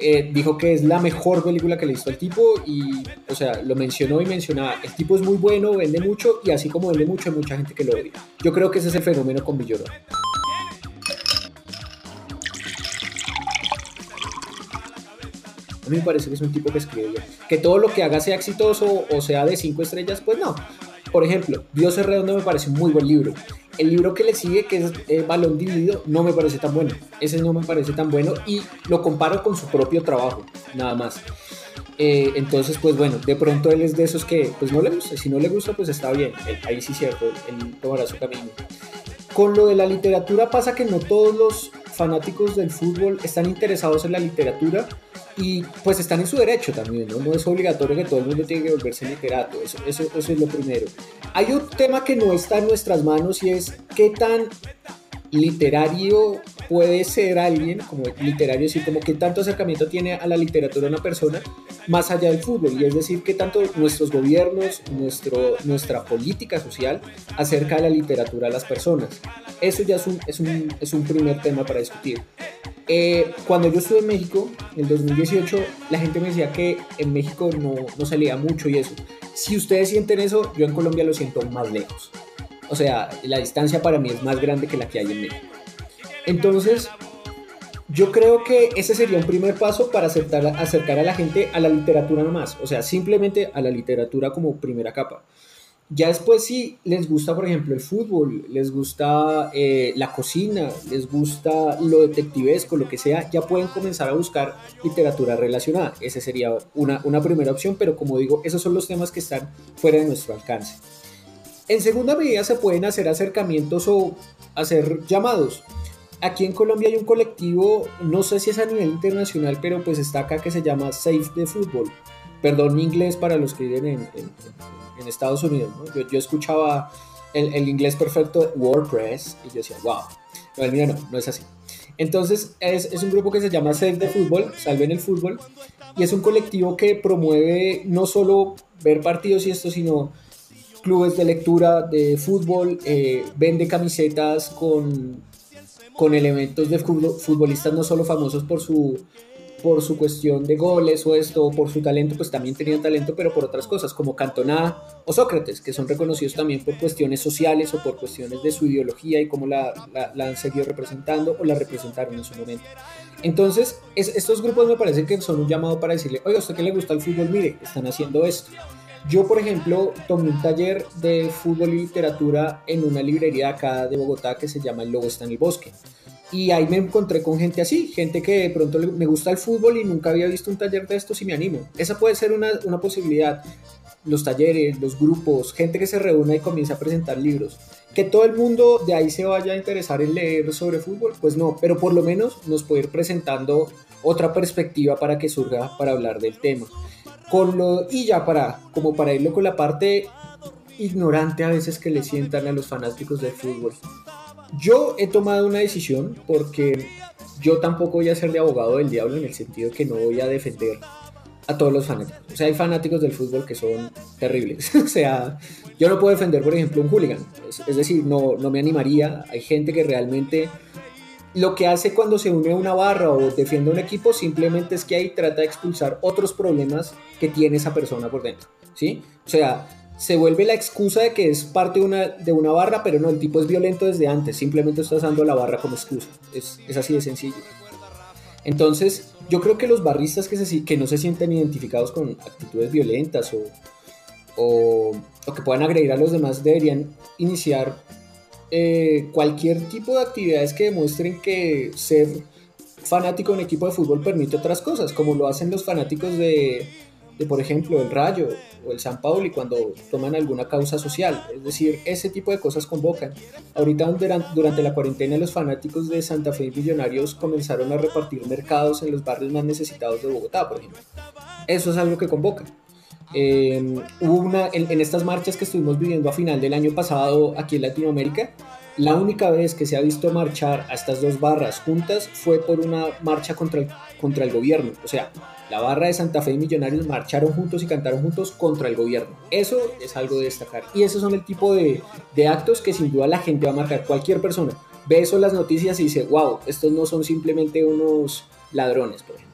eh, dijo que es la mejor película que le hizo al tipo y, o sea, lo mencionó y mencionaba, el tipo es muy bueno, vende mucho y así como vende mucho hay mucha gente que lo odia. Yo creo que ese es el fenómeno con Villoro. A mí me parece que es un tipo que escribe bien. Que todo lo que haga sea exitoso o sea de cinco estrellas, pues no. Por ejemplo, Dios es redondo me parece un muy buen libro. El libro que le sigue, que es eh, Balón Dividido, no me parece tan bueno. Ese no me parece tan bueno y lo comparo con su propio trabajo, nada más. Eh, entonces, pues bueno, de pronto él es de esos que pues no le gusta. Si no le gusta, pues está bien. ahí sí cierto, él tomará su camino. Con lo de la literatura pasa que no todos los fanáticos del fútbol están interesados en la literatura y pues están en su derecho también, ¿no? No es obligatorio que todo el mundo tenga que volverse literato, eso, eso, eso es lo primero. Hay un tema que no está en nuestras manos y es qué tan literario puede ser alguien, como literario, así como qué tanto acercamiento tiene a la literatura una persona más allá del fútbol, y es decir, qué tanto nuestros gobiernos, nuestro, nuestra política social acerca de la literatura a las personas. Eso ya es un, es un, es un primer tema para discutir. Eh, cuando yo estuve en México, en el 2018, la gente me decía que en México no, no salía mucho y eso. Si ustedes sienten eso, yo en Colombia lo siento más lejos. O sea, la distancia para mí es más grande que la que hay en México. Entonces, yo creo que ese sería un primer paso para acercar, a la gente a la literatura nomás. O sea, simplemente a la literatura como primera capa. Ya después si les gusta, por ejemplo, el fútbol, les gusta eh, la cocina, les gusta lo detectivesco, lo que sea, ya pueden comenzar a buscar literatura relacionada. Esa sería una, una primera opción, pero como digo, esos son los temas que están fuera de nuestro alcance. En segunda medida se pueden hacer acercamientos o hacer llamados. Aquí en Colombia hay un colectivo, no sé si es a nivel internacional, pero pues está acá que se llama Save the Football. Perdón inglés para los que viven en, Estados Unidos. Yo, yo, escuchaba el, el, inglés perfecto WordPress y yo decía, wow. Pero mira, no, no es así. Entonces es, es, un grupo que se llama Save the Football, Salven el Fútbol, y es un colectivo que promueve no solo ver partidos y esto, sino clubes de lectura de fútbol, eh, vende camisetas con, con elementos de futbolistas no solo famosos por su, por su cuestión de goles o esto, por su talento, pues también tenían talento, pero por otras cosas, como Cantona o Sócrates, que son reconocidos también por cuestiones sociales o por cuestiones de su ideología y cómo la, la, han seguido representando o la representaron en su momento. Entonces, estos grupos me parece que son un llamado para decirle, oiga, ¿a usted que le gusta el fútbol? Mire, están haciendo esto. Yo, por ejemplo, tomé un taller de fútbol y literatura en una librería acá de Bogotá que se llama El Lobo está en el bosque. Y ahí me encontré con gente así, gente que de pronto me gusta el fútbol y nunca había visto un taller de estos y me animo. Esa puede ser una, una posibilidad. Los talleres, los grupos, gente que se reúna y comienza a presentar libros. Que todo el mundo de ahí se vaya a interesar en leer sobre fútbol, pues no, pero por lo menos nos puede ir presentando otra perspectiva para que surja para hablar del tema. Con lo, y ya para, como para irlo con la parte ignorante a veces que le sientan a los fanáticos del fútbol. Yo he tomado una decisión porque yo tampoco voy a ser de abogado del diablo en el sentido que no voy a defender a todos los fanáticos. O sea, hay fanáticos del fútbol que son terribles. *laughs* o sea, yo no puedo defender, por ejemplo, un hooligan. Es, decir, no, no me animaría. Hay gente que realmente lo que hace cuando se une a una barra o defiende a un equipo simplemente es que ahí trata de expulsar otros problemas que tiene esa persona por dentro, ¿sí? O sea, se vuelve la excusa de que es parte de una, de una barra, pero no, el tipo es violento desde antes, simplemente está usando la barra como excusa, es, es así de sencillo. Entonces, yo creo que los barristas que, se, que no se sienten identificados con actitudes violentas o, o, o que puedan agredir a los demás deberían iniciar eh, cualquier tipo de actividades que demuestren que ser fanático de un equipo de fútbol permite otras cosas, como lo hacen los fanáticos de, por ejemplo, el Rayo o el San Pauli cuando toman alguna causa social. Es decir, ese tipo de cosas convocan. Ahorita durante la cuarentena los fanáticos de Santa Fe y Millonarios comenzaron a repartir mercados en los barrios más necesitados de Bogotá, por ejemplo. Eso es algo que convoca. Eh, hubo una, en, estas marchas que estuvimos viviendo a final del año pasado aquí en Latinoamérica, la única vez que se ha visto marchar a estas dos barras juntas fue por una marcha contra el, contra el gobierno. O sea, la barra de Santa Fe y Millonarios marcharon juntos y cantaron juntos contra el gobierno. Eso es algo de destacar. Y esos son el tipo de, de actos que sin duda la gente va a marcar. Cualquier persona ve eso en las noticias y dice, wow, estos no son simplemente unos ladrones, por ejemplo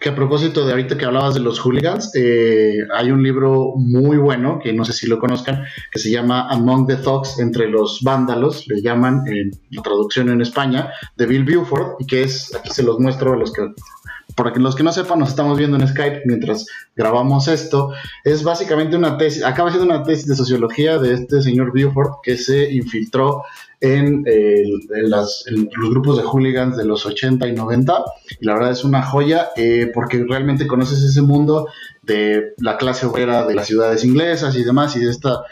que a propósito de ahorita que hablabas de los hooligans, eh, hay un libro muy bueno, que no sé si lo conozcan, que se llama Among the Thugs, entre los vándalos, le llaman en la traducción en España, de Bill Buford, y que es, aquí se los muestro a los que para los que no sepan, nos estamos viendo en Skype mientras grabamos esto. Es básicamente una tesis, acaba siendo una tesis de sociología de este señor Buford que se infiltró en, los grupos de hooligans de los 80 y 90. Y la verdad es una joya eh, porque realmente conoces ese mundo de la clase obrera de las ciudades inglesas y demás y de esta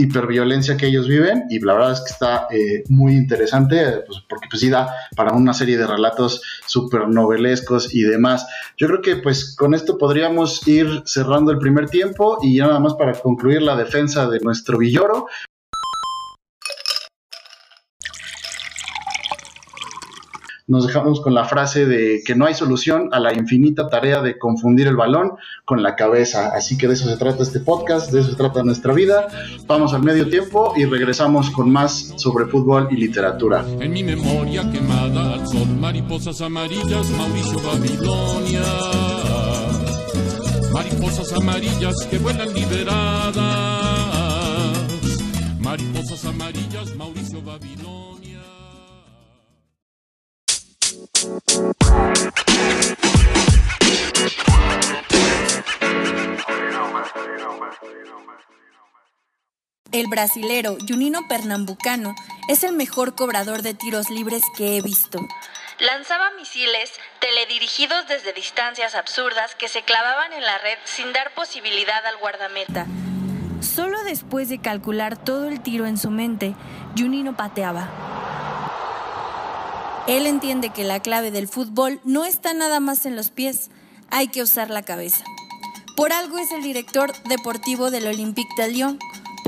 hiperviolencia que ellos viven y la verdad es que está eh, muy interesante pues, porque pues sí da para una serie de relatos súper novelescos y demás. Yo creo que pues con esto podríamos ir cerrando el primer tiempo y ya nada más para concluir la defensa de nuestro Villoro, nos dejamos con la frase de que no hay solución a la infinita tarea de confundir el balón con la cabeza. Así que de eso se trata este podcast, de eso se trata nuestra vida. Vamos al medio tiempo y regresamos con más sobre fútbol y literatura. En mi memoria quemada al mariposas amarillas, Mauricio Babilonia. Mariposas amarillas que vuelan liberadas. El brasilero Junino Pernambucano es el mejor cobrador de tiros libres que he visto. Lanzaba misiles teledirigidos desde distancias absurdas que se clavaban en la red sin dar posibilidad al guardameta. Solo después de calcular todo el tiro en su mente, Junino pateaba. Él entiende que la clave del fútbol no está nada más en los pies, hay que usar la cabeza. Por algo es el director deportivo del Olympique de Lyon.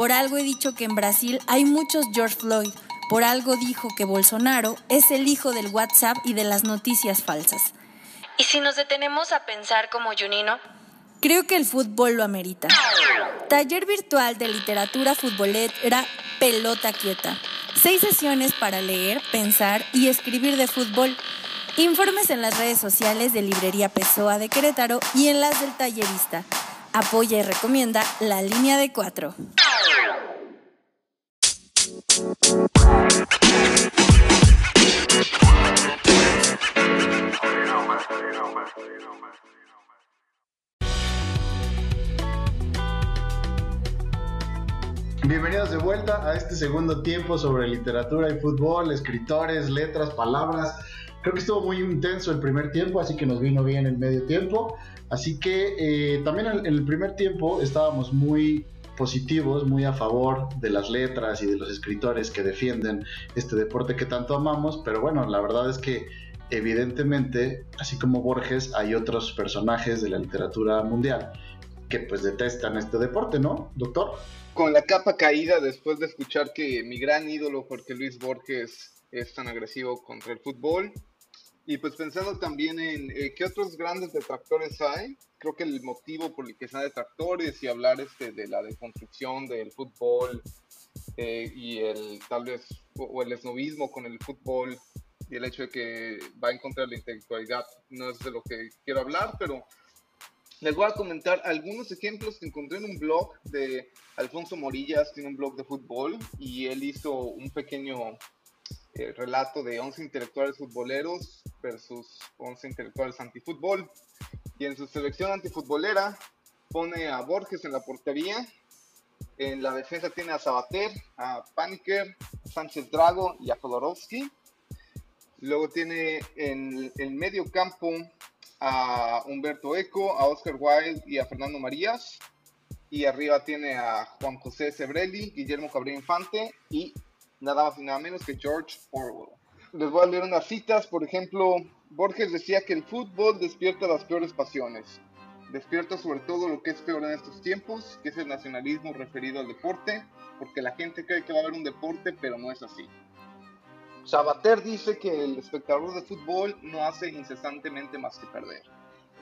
Por algo he dicho que en Brasil hay muchos George Floyd. Por algo dijo que Bolsonaro es el hijo del WhatsApp y de las noticias falsas. Y si nos detenemos a pensar como Junino, creo que el fútbol lo amerita. Taller virtual de literatura futbolera Pelota Quieta. Seis sesiones para leer, pensar y escribir de fútbol. Informes en las redes sociales de Librería Pessoa de Querétaro y en las del Tallerista. Apoya y recomienda la línea de cuatro. Bienvenidos de vuelta a este segundo tiempo sobre literatura y fútbol, escritores, letras, palabras. Creo que estuvo muy intenso el primer tiempo, así que nos vino bien el medio tiempo. Así que eh, también en, el primer tiempo estábamos muy positivos, muy a favor de las letras y de los escritores que defienden este deporte que tanto amamos, pero bueno, la verdad es que evidentemente, así como Borges, hay otros personajes de la literatura mundial que pues detestan este deporte, ¿no, doctor? Con la capa caída después de escuchar que mi gran ídolo Jorge Luis Borges es tan agresivo contra el fútbol, y pues pensando también en eh, qué otros grandes detractores hay, creo que el motivo por el que sean detractores y hablar este de la deconstrucción del fútbol eh, y el tal vez o, el esnovismo con el fútbol y el hecho de que va a encontrar la intelectualidad no es de lo que quiero hablar, pero les voy a comentar algunos ejemplos que encontré en un blog de Alfonso Morillas, tiene un blog de fútbol y él hizo un pequeño el relato de 11 intelectuales futboleros versus 11 intelectuales antifútbol. Y en su selección antifutbolera pone a Borges en la portería. En la defensa tiene a Sabater, a Paniker, a Sánchez Drago y a Jodorowsky. Luego tiene en el medio campo a Humberto Eco, a Oscar Wilde y a Fernando Marías. Y arriba tiene a Juan José Sebrelli, Guillermo Cabrera Infante y nada más y nada menos que George Orwell. Les voy a leer unas citas, por ejemplo, Borges decía que el fútbol despierta las peores pasiones. Despierta sobre todo lo que es peor en estos tiempos, que es el nacionalismo referido al deporte, porque la gente cree que va a haber un deporte, pero no es así. Sabater dice que el espectador de fútbol no hace incesantemente más que perder.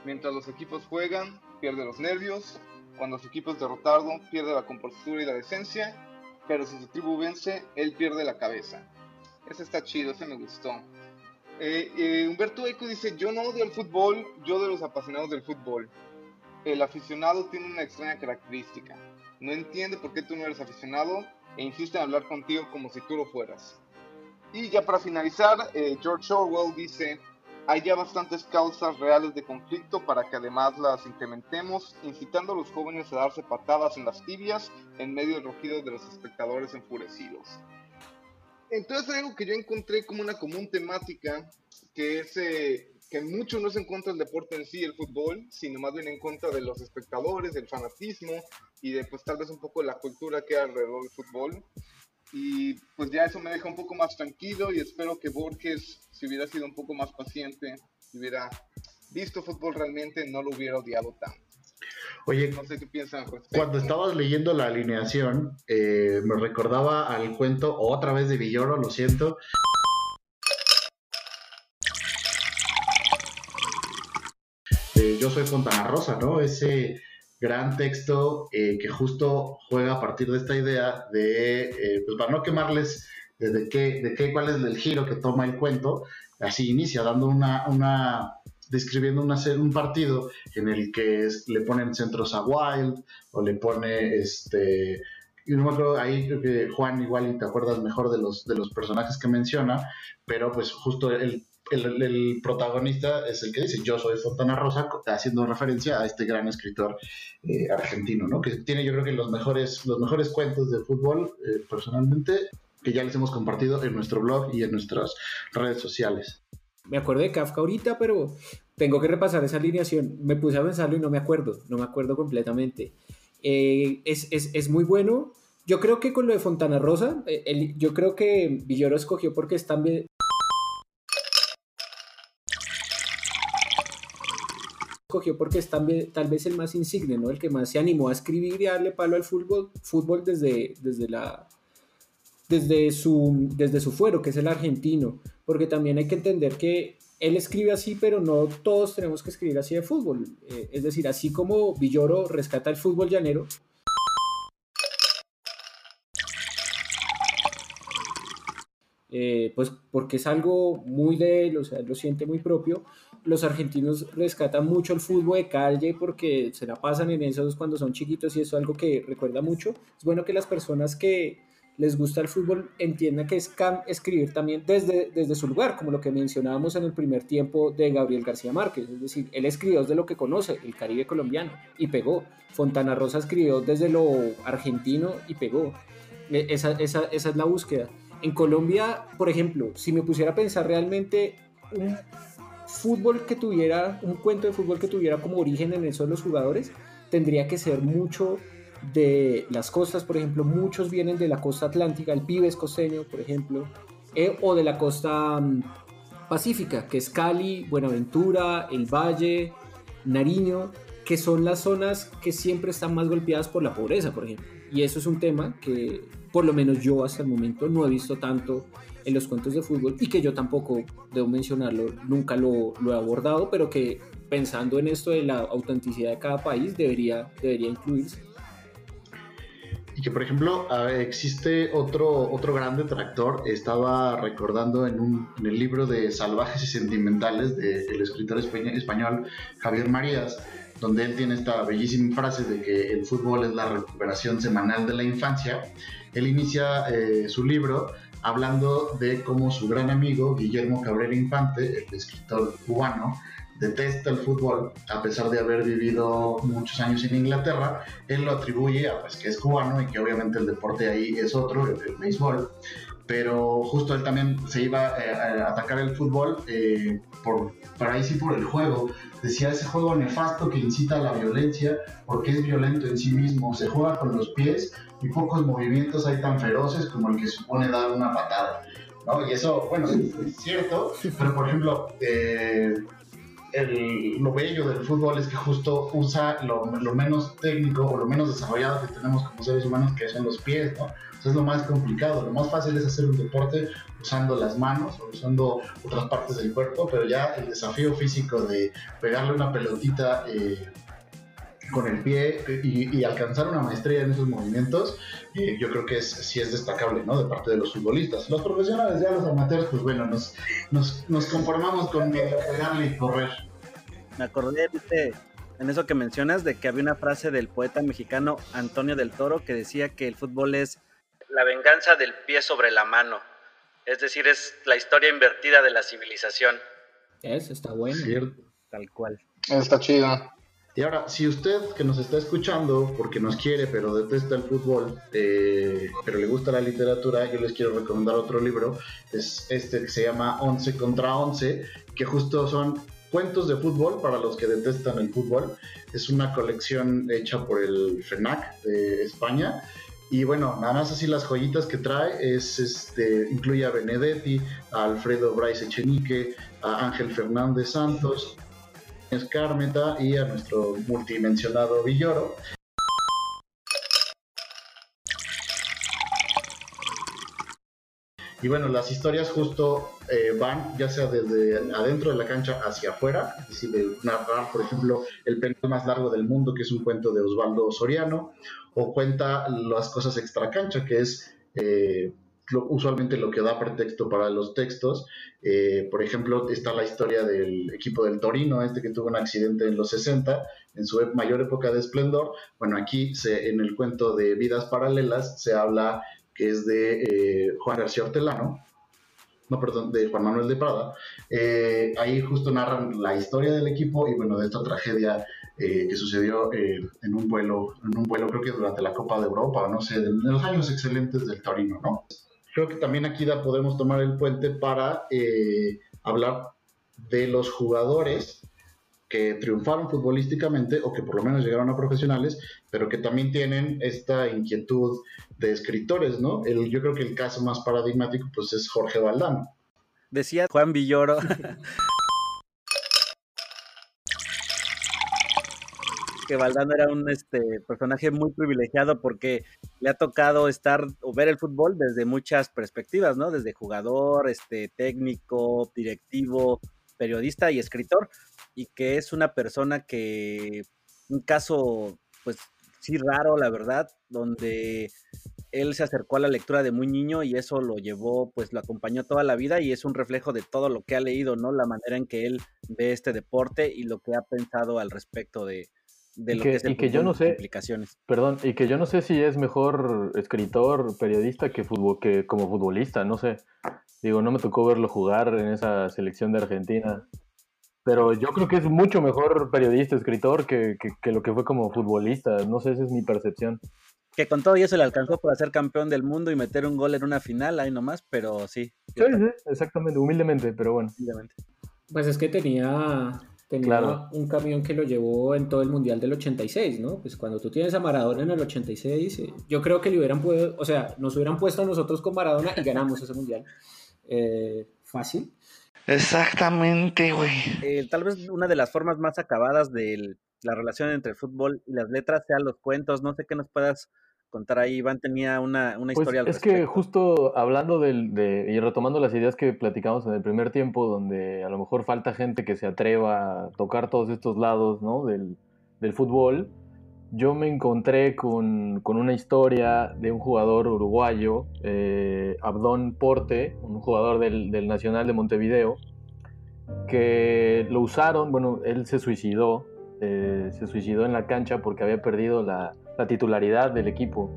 Mientras los equipos juegan, pierde los nervios. Cuando su equipo es derrotado, pierde la compostura y la decencia pero si su tribu vence, él pierde la cabeza. Ese está chido, ese me gustó. Eh, eh, Humberto Eco dice, yo no odio el fútbol, yo de los apasionados del fútbol. El aficionado tiene una extraña característica. No entiende por qué tú no eres aficionado e insiste en hablar contigo como si tú lo fueras. Y ya para finalizar, eh, George Orwell dice, hay ya bastantes causas reales de conflicto para que además las incrementemos, incitando a los jóvenes a darse patadas en las tibias en medio del rugido de los espectadores enfurecidos. Entonces algo que yo encontré como una común temática, que es eh, que mucho no es en contra del deporte en sí, el fútbol, sino más bien en contra de los espectadores, del fanatismo y de pues tal vez un poco la cultura que hay alrededor del fútbol. Y pues ya eso me deja un poco más tranquilo y espero que Borges, si hubiera sido un poco más paciente, si hubiera visto fútbol realmente, no lo hubiera odiado tanto. Oye, no sé qué piensan cuando estabas leyendo la alineación, eh, me recordaba al cuento otra vez de Villoro, lo siento. Yo soy Fontana Rosa, ¿no? Ese gran texto eh, que justo juega a partir de esta idea de, eh, pues para no quemarles de, qué, de qué, cuál es el giro que toma el cuento, así inicia dando una, una describiendo un partido en el que le ponen centros a Wild o le pone este y no me acuerdo ahí creo que Juan igual y te acuerdas mejor de los de los personajes que menciona pero pues justo el, el, protagonista es el que dice, yo soy Fontana Rosa, haciendo referencia a este gran escritor eh, argentino, ¿no? Que tiene yo creo que los mejores, los mejores cuentos de fútbol, eh, personalmente, que ya les hemos compartido en nuestro blog y en nuestras redes sociales. Me acuerdo de Kafka ahorita, pero tengo que repasar esa alineación. Me puse a pensarlo y no me acuerdo, no me acuerdo completamente. Eh, es, es, es, muy bueno. Yo creo que con lo de Fontana Rosa, el, yo creo que Villoro escogió porque es también, escogió porque es también, tal vez el más insigne, ¿no? El que más se animó a escribir y a darle palo al fútbol, fútbol desde, desde, la, desde, su, desde su fuero, que es el argentino. Porque también hay que entender que él escribe así, pero no todos tenemos que escribir así de fútbol. Eh, es decir, así como Villoro rescata el fútbol llanero, Eh, pues porque es algo muy de él, o sea, él lo siente muy propio. Los argentinos rescatan mucho el fútbol de calle porque se la pasan en esos cuando son chiquitos y eso es algo que recuerda mucho. Es bueno que las personas que les gusta el fútbol entiendan que es escribir también desde, desde su lugar, como lo que mencionábamos en el primer tiempo de Gabriel García Márquez. Es decir, él escribió desde lo que conoce, el Caribe colombiano, y pegó. Fontana Rosa escribió desde lo argentino y pegó. E, esa, esa, esa es la búsqueda. En Colombia, por ejemplo, si me pusiera a pensar realmente un fútbol que tuviera, un cuento de fútbol que tuviera como origen en eso de los jugadores, tendría que ser mucho de las costas, por ejemplo, muchos vienen de la costa atlántica, el Pibes costeño, por ejemplo, eh, o de la costa um, pacífica, que es Cali, Buenaventura, el Valle, Nariño, que son las zonas que siempre están más golpeadas por la pobreza, por ejemplo. Y eso es un tema que por lo menos yo hasta el momento no he visto tanto en los cuentos de fútbol y que yo tampoco, debo mencionarlo, nunca lo, lo he abordado, pero que pensando en esto de la autenticidad de cada país debería, debería incluirse. Y que, por ejemplo, existe otro, otro gran detractor. Estaba recordando en, un, en el libro de Salvajes y Sentimentales del escritor español Javier Marías, donde él tiene esta bellísima frase de que el fútbol es la recuperación semanal de la infancia. Él inicia eh, su libro hablando de cómo su gran amigo Guillermo Cabrera Infante, el escritor cubano, detesta el fútbol a pesar de haber vivido muchos años en Inglaterra. Él lo atribuye a pues, que es cubano y que obviamente el deporte ahí es otro, el, el béisbol pero justo él también se iba eh, a atacar el fútbol eh, por, para ahí sí por el juego. Decía ese juego nefasto que incita a la violencia porque es violento en sí mismo, se juega con los pies y pocos movimientos hay tan feroces como el que supone dar una patada. ¿no? Y eso, bueno, es cierto, pero por ejemplo, eh, el, lo bello del fútbol es que justo usa lo, menos técnico o lo menos desarrollado que tenemos como seres humanos, que son los pies, ¿no? es lo más complicado. Lo más fácil es hacer un deporte usando las manos o usando otras partes del cuerpo, pero ya el desafío físico de pegarle una pelotita eh, con el pie y, alcanzar una maestría en esos movimientos, eh, yo creo que es, sí es destacable, ¿no? De parte de los futbolistas. Los profesionales, ya los amateurs, pues bueno, nos, nos, nos conformamos con pegarle y correr. Me acordé, viste, en eso que mencionas, de que había una frase del poeta mexicano Antonio del Toro que decía que el fútbol es la venganza del pie sobre la mano. Es decir, es la historia invertida de la civilización. Eso está bueno. Cierto. Tal cual. Está chido. Y ahora, si usted que nos está escuchando, porque nos quiere, pero detesta el fútbol, eh, pero le gusta la literatura, yo les quiero recomendar otro libro. Es este que se llama 11 contra 11, que justo son cuentos de fútbol para los que detestan el fútbol. Es una colección hecha por el FENAC de España y bueno, nada más así las joyitas que trae es este incluye a Benedetti, a Alfredo Bryce Echenique, a Ángel Fernández Santos, a Escarmeta y a nuestro multimensionado Villoro. Y bueno, las historias justo eh, van ya sea desde adentro de la cancha hacia afuera, es decir, de narrar, por ejemplo, el penal más largo del mundo, que es un cuento de Osvaldo Soriano, o cuenta las cosas extra cancha, que es eh, usualmente lo que da pretexto para los textos. Eh, por ejemplo, está la historia del equipo del Torino, este que tuvo un accidente en los 60, en su mayor época de esplendor. Bueno, aquí se, en el cuento de Vidas Paralelas se habla que es de eh, Juan García Hortelano, no, perdón, de Juan Manuel de Prada. Eh, ahí justo narran la historia del equipo y bueno, de esta tragedia eh, que sucedió en un vuelo, en un vuelo creo que durante la Copa de Europa, no sé, en los años excelentes del Torino, ¿no? Creo que también aquí da, podemos tomar el puente para hablar de los jugadores que triunfaron futbolísticamente o que por lo menos llegaron a profesionales, pero que también tienen esta inquietud de escritores, ¿no? El, yo creo que el caso más paradigmático pues es Jorge Valdán. Decía Juan Villoro. *laughs* que Valdano era un este, personaje muy privilegiado porque le ha tocado estar o ver el fútbol desde muchas perspectivas, ¿no? Desde jugador, este, técnico, directivo, periodista y escritor y que es una persona que, un caso, pues sí raro, la verdad, donde él se acercó a la lectura de muy niño y eso lo llevó, pues lo acompañó toda la vida y es un reflejo de todo lo que ha leído, ¿no? La manera en que él ve este deporte y lo que ha pensado al respecto de, de lo que, es y que yo no sé, implicaciones. Perdón, y que yo no sé si es mejor escritor, periodista que, fútbol, que como futbolista, no sé. Digo, no me tocó verlo jugar en esa selección de Argentina. Pero yo creo que es mucho mejor periodista, escritor, que, lo que fue como futbolista. No sé, esa es mi percepción. Que con todo eso le alcanzó para ser campeón del mundo y meter un gol en una final, ahí nomás, pero sí. Sí, sí, exactamente, humildemente, pero bueno. Humildemente. Pues es que tenía, tenía un camión que lo llevó en todo el Mundial del 86, ¿no? Pues cuando tú tienes a Maradona en el 86, eh, yo creo que le hubieran podido, o sea, nos hubieran puesto a nosotros con Maradona y ganamos ese Mundial. Eh, fácil. Exactamente, güey. Eh, tal vez una de las formas más acabadas de la relación entre el fútbol y las letras sean los cuentos. No sé qué nos puedas contar ahí. Iván tenía una, una pues historia Es que justo hablando del, de, y retomando las ideas que platicamos en el primer tiempo, donde a lo mejor falta gente que se atreva a tocar todos estos lados ¿no? del, del fútbol yo me encontré con, una historia de un jugador uruguayo, eh, Abdón Porte, un jugador del, Nacional de Montevideo, que lo usaron, bueno, él se suicidó, eh, se suicidó en la cancha porque había perdido la, titularidad del equipo.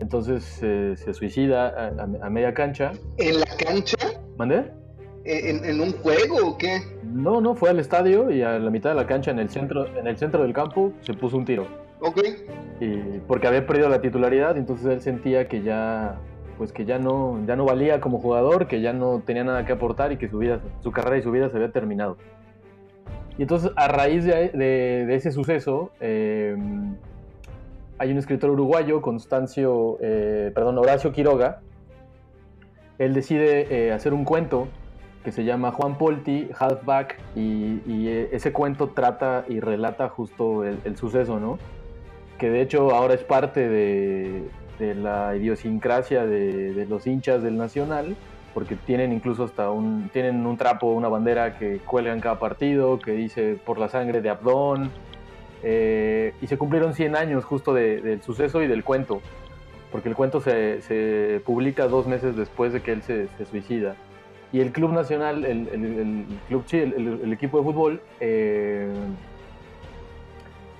Entonces eh, se suicida a, media cancha. ¿En la cancha? ¿Mandé? ¿En, un juego o qué? No, no, fue al estadio y a la mitad de la cancha, en el centro, en el centro del campo, se puso un tiro. Ok. Y porque había perdido la titularidad, entonces él sentía que ya, pues que ya no, ya no valía como jugador, que ya no tenía nada que aportar y que su vida, su carrera y su vida se había terminado. Y entonces, a raíz de, ese suceso, eh, hay un escritor uruguayo, Constancio, eh, perdón, Horacio Quiroga. Él decide eh, hacer un cuento que se llama Juan Polti, Halfback, y, y eh, ese cuento trata y relata justo el, suceso, ¿no? Que de hecho ahora es parte de, la idiosincrasia de, los hinchas del Nacional, porque tienen incluso hasta un, tienen un trapo, una bandera que cuelgan cada partido, que dice por la sangre de Abdón, eh, y se cumplieron 100 años justo del suceso y del cuento, porque el cuento se, publica dos meses después de que él se suicida. Y el Club Nacional, el, el, club, el, equipo de fútbol, eh,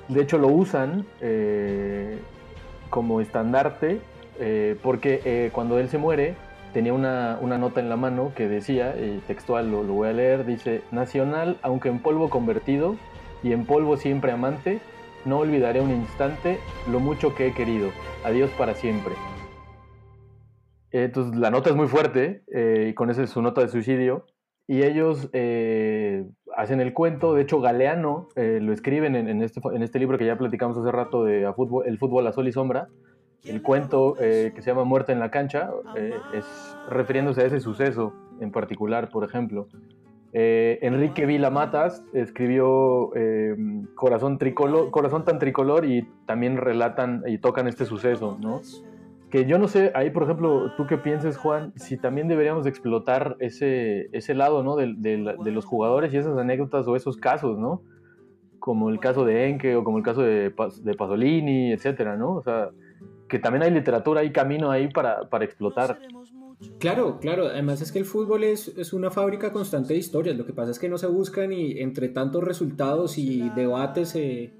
de hecho lo usan eh, como estandarte, eh, porque cuando él se muere, tenía una, nota en la mano que decía, textual lo, lo voy a leer, dice, Nacional, aunque en polvo convertido y en polvo siempre amante, no olvidaré un instante lo mucho que he querido. Adiós para siempre. Entonces la nota es muy fuerte, eh, y con esa es su nota de suicidio. Y ellos eh, hacen el cuento, de hecho Galeano eh, lo escriben en, este, en este libro que ya platicamos hace rato de El fútbol a sol y sombra. El cuento que se llama Muerte en la cancha es refiriéndose a ese suceso en particular, por ejemplo. Enrique Vila Matas escribió Corazón, tricolor, Corazón tan tricolor y también relatan y tocan este suceso, ¿no? que yo no sé, ahí por ejemplo, tú qué pienses, Juan, si también deberíamos explotar ese, ese lado, ¿no? De, de, los jugadores y esas anécdotas o esos casos, ¿no? Como el caso de Enke o como el caso de, de Pasolini, etcétera, ¿no? O sea, que también hay literatura, hay camino ahí para, para explotar. Claro, claro, además es que el fútbol es, es, una fábrica constante de historias, lo que pasa es que no se buscan y entre tantos resultados y debates eh,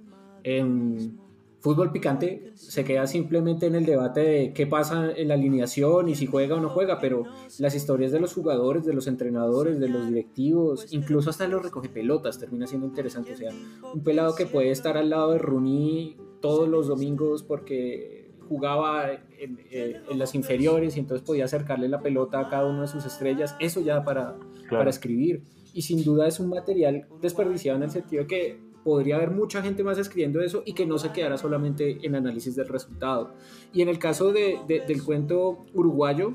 en fútbol picante se queda simplemente en el debate de qué pasa en la alineación y si juega o no juega, pero las historias de los jugadores, de los entrenadores, de los directivos, incluso hasta los recoge pelotas termina siendo interesante. O sea, un pelado que puede estar al lado de Rooney todos los domingos porque jugaba en, eh, las inferiores y entonces podía acercarle la pelota a cada una de sus estrellas, eso ya para, para escribir. Y sin duda es un material desperdiciado en el sentido de que podría haber mucha gente más escribiendo eso y que no se quedara solamente en análisis del resultado. Y en el caso de, del cuento uruguayo,